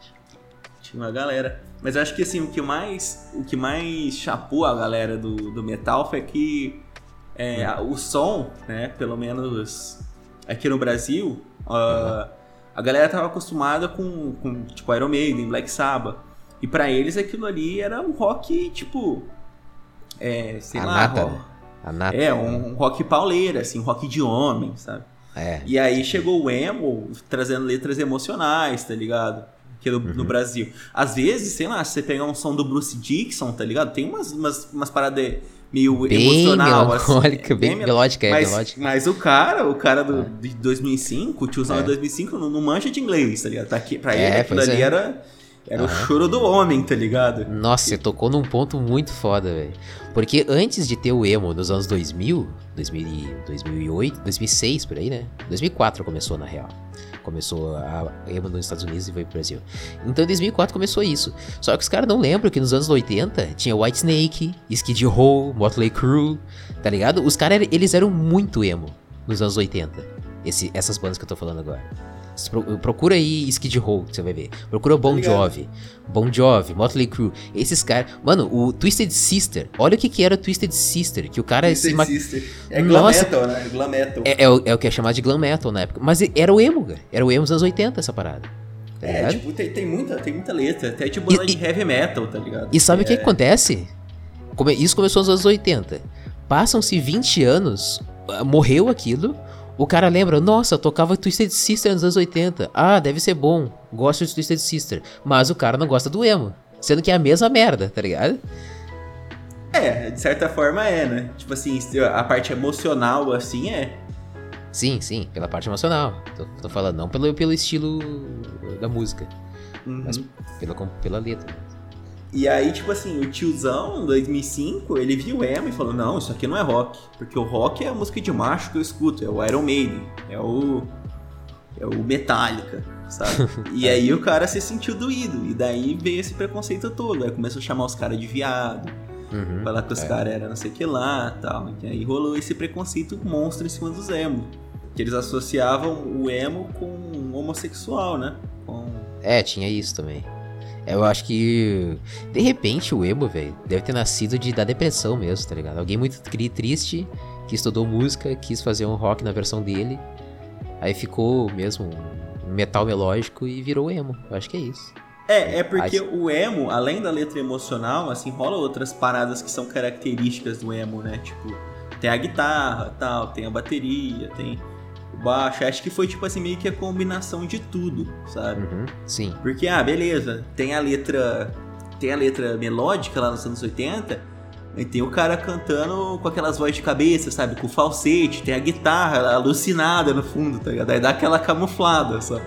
Speaker 2: Tinha uma galera. Mas acho que assim, o que mais. O que mais chapou a galera do, do metal foi que é, o som, né? Pelo menos aqui no Brasil, uh, a galera tava acostumada com, com tipo Iron Maiden, Black Sabbath. E para eles aquilo ali era um rock, tipo. É, sei a lá. Nata, rock,
Speaker 1: a nata.
Speaker 2: É, um, um rock pauleira, assim, um rock de homem, sabe?
Speaker 1: É.
Speaker 2: E aí chegou o emo trazendo letras emocionais, tá ligado? Aqui no, uhum. no, Brasil. Às vezes, sei lá, se você pegar um som do Bruce Dixon, tá ligado? Tem umas, umas, umas paradas meio
Speaker 1: bem
Speaker 2: emocional,
Speaker 1: assim. Bem, melódica, é
Speaker 2: mas,
Speaker 1: melódica.
Speaker 2: Mas o cara, o cara do, de 2005, o tiozão é. de 2005, não, não mancha de inglês, tá ligado? Tá aqui, pra é, ele, aquilo ali é. era era o choro do homem, tá ligado?
Speaker 1: Nossa, você tocou num ponto muito foda, velho. Porque antes de ter o emo nos anos 2000, 2000 2008, 2006 por aí, né? 2004 começou na real. Começou a emo nos Estados Unidos e foi pro Brasil. Então em 2004 começou isso. Só que os caras não lembram que nos anos 80 tinha White Snake, Skid Row, Motley Crue, tá ligado? Os caras eles eram muito emo nos anos 80. Esse, essas bandas que eu tô falando agora. Procura aí Skid Row, você vai ver. Procura Bon Jovi. Bon Jovi, Motley Crue. Esses caras. Mano, o Twisted Sister. Olha o que, que era Twisted Sister. Que o cara.
Speaker 2: Twisted ma... Sister. É glam Nossa, metal, né? Glam metal.
Speaker 1: É, é, o, é o que é chamado de glam metal na época. Mas era o emo, cara. Era o emo dos anos 80 essa parada.
Speaker 2: Tá é, ligado? tipo, tem, tem, muita, tem muita letra. Até tipo banda de heavy metal, tá ligado?
Speaker 1: E sabe o que, que acontece? Isso começou nos anos 80. Passam-se 20 anos, morreu aquilo. O cara lembra, nossa, tocava Twisted Sister nos anos 80. Ah, deve ser bom. Gosto de Twisted Sister. Mas o cara não gosta do emo. Sendo que é a mesma merda, tá ligado?
Speaker 2: É, de certa forma é, né? Tipo assim, a parte emocional, assim, é.
Speaker 1: Sim, sim, pela parte emocional. Tô, tô falando, não pelo, pelo estilo da música. Uhum. Mas pela, pela letra.
Speaker 2: E aí, tipo assim, o tiozão, em 2005, ele viu o emo e falou: Não, isso aqui não é rock. Porque o rock é a música de macho que eu escuto, é o Iron Maiden, é o. É o Metallica, sabe? e aí o cara se sentiu doído. E daí veio esse preconceito todo. Aí começou a chamar os caras de viado. Uhum, falar que os é. caras eram não sei o que lá tal. E aí rolou esse preconceito monstro em cima dos emo. Que eles associavam o emo com homossexual, né? Com...
Speaker 1: É, tinha isso também. Eu acho que, de repente, o emo, velho, deve ter nascido de da depressão mesmo, tá ligado? Alguém muito triste, que estudou música, quis fazer um rock na versão dele, aí ficou mesmo um metal melódico e virou emo. Eu acho que é isso.
Speaker 2: É, é porque o emo, além da letra emocional, assim, rola outras paradas que são características do emo, né? Tipo, tem a guitarra, tal, tem a bateria, tem baixo. Acho que foi tipo assim, meio que a combinação de tudo, sabe?
Speaker 1: Uhum, sim.
Speaker 2: Porque, ah, beleza, tem a letra. Tem a letra melódica lá nos anos 80. E tem o cara cantando com aquelas vozes de cabeça, sabe? Com falsete, tem a guitarra alucinada no fundo, tá ligado? Aí dá aquela camuflada, sabe?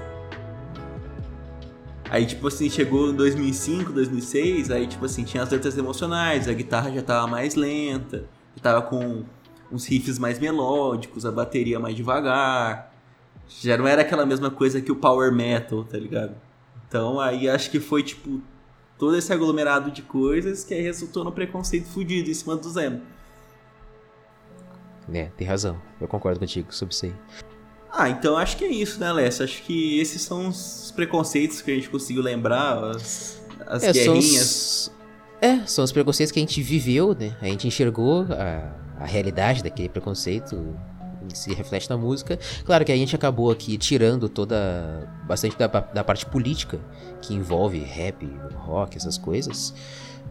Speaker 2: Aí, tipo assim, chegou em 2005, 2006, aí, tipo assim, tinha as letras emocionais, a guitarra já tava mais lenta, já tava com uns riffs mais melódicos, a bateria mais devagar. Já não era aquela mesma coisa que o power metal, tá ligado? Então aí acho que foi tipo todo esse aglomerado de coisas que aí resultou no preconceito fudido em cima do Zemo.
Speaker 1: É, tem razão. Eu concordo contigo sobre isso aí.
Speaker 2: Ah, então acho que é isso, né, Alessio? Acho que esses são os preconceitos que a gente conseguiu lembrar, as, as é, guerrinhas.
Speaker 1: São os... É, são os preconceitos que a gente viveu, né? A gente enxergou a a realidade daquele preconceito se reflete na música. Claro que a gente acabou aqui tirando toda. bastante da, da parte política que envolve rap, rock, essas coisas.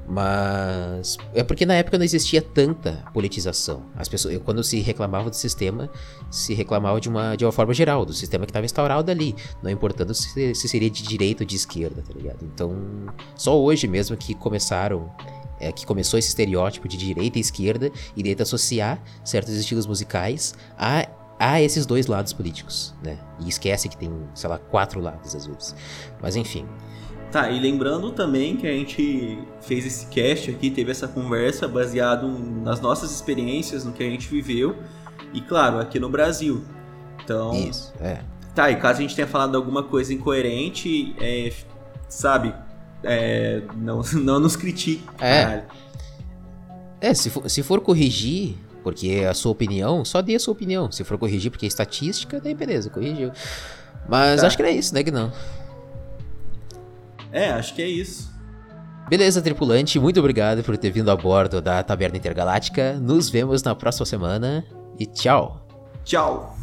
Speaker 1: Mas é porque na época não existia tanta politização. As pessoas, quando se reclamava do sistema, se reclamava de uma, de uma forma geral, do sistema que estava instaurado ali, não importando se, se seria de direita ou de esquerda, tá ligado? Então, só hoje mesmo que começaram é, que começou esse estereótipo de direita e esquerda e tenta associar certos estilos musicais a, a esses dois lados políticos, né? E esquece que tem, sei lá, quatro lados às vezes. Mas enfim.
Speaker 2: Tá, e lembrando também que a gente fez esse cast aqui, teve essa conversa baseado nas nossas experiências, no que a gente viveu, e claro, aqui no Brasil. Então.
Speaker 1: Isso, é.
Speaker 2: Tá, e caso a gente tenha falado alguma coisa incoerente, é, sabe, é, não, não nos critique.
Speaker 1: É. Caralho. É, se for, se for corrigir, porque é a sua opinião, só dê a sua opinião. Se for corrigir porque é estatística, daí beleza, corrigiu. Mas tá. acho que era isso, né, que não.
Speaker 2: É, acho que é isso.
Speaker 1: Beleza, tripulante, muito obrigado por ter vindo a bordo da Taberna Intergaláctica. Nos vemos na próxima semana e tchau.
Speaker 2: Tchau.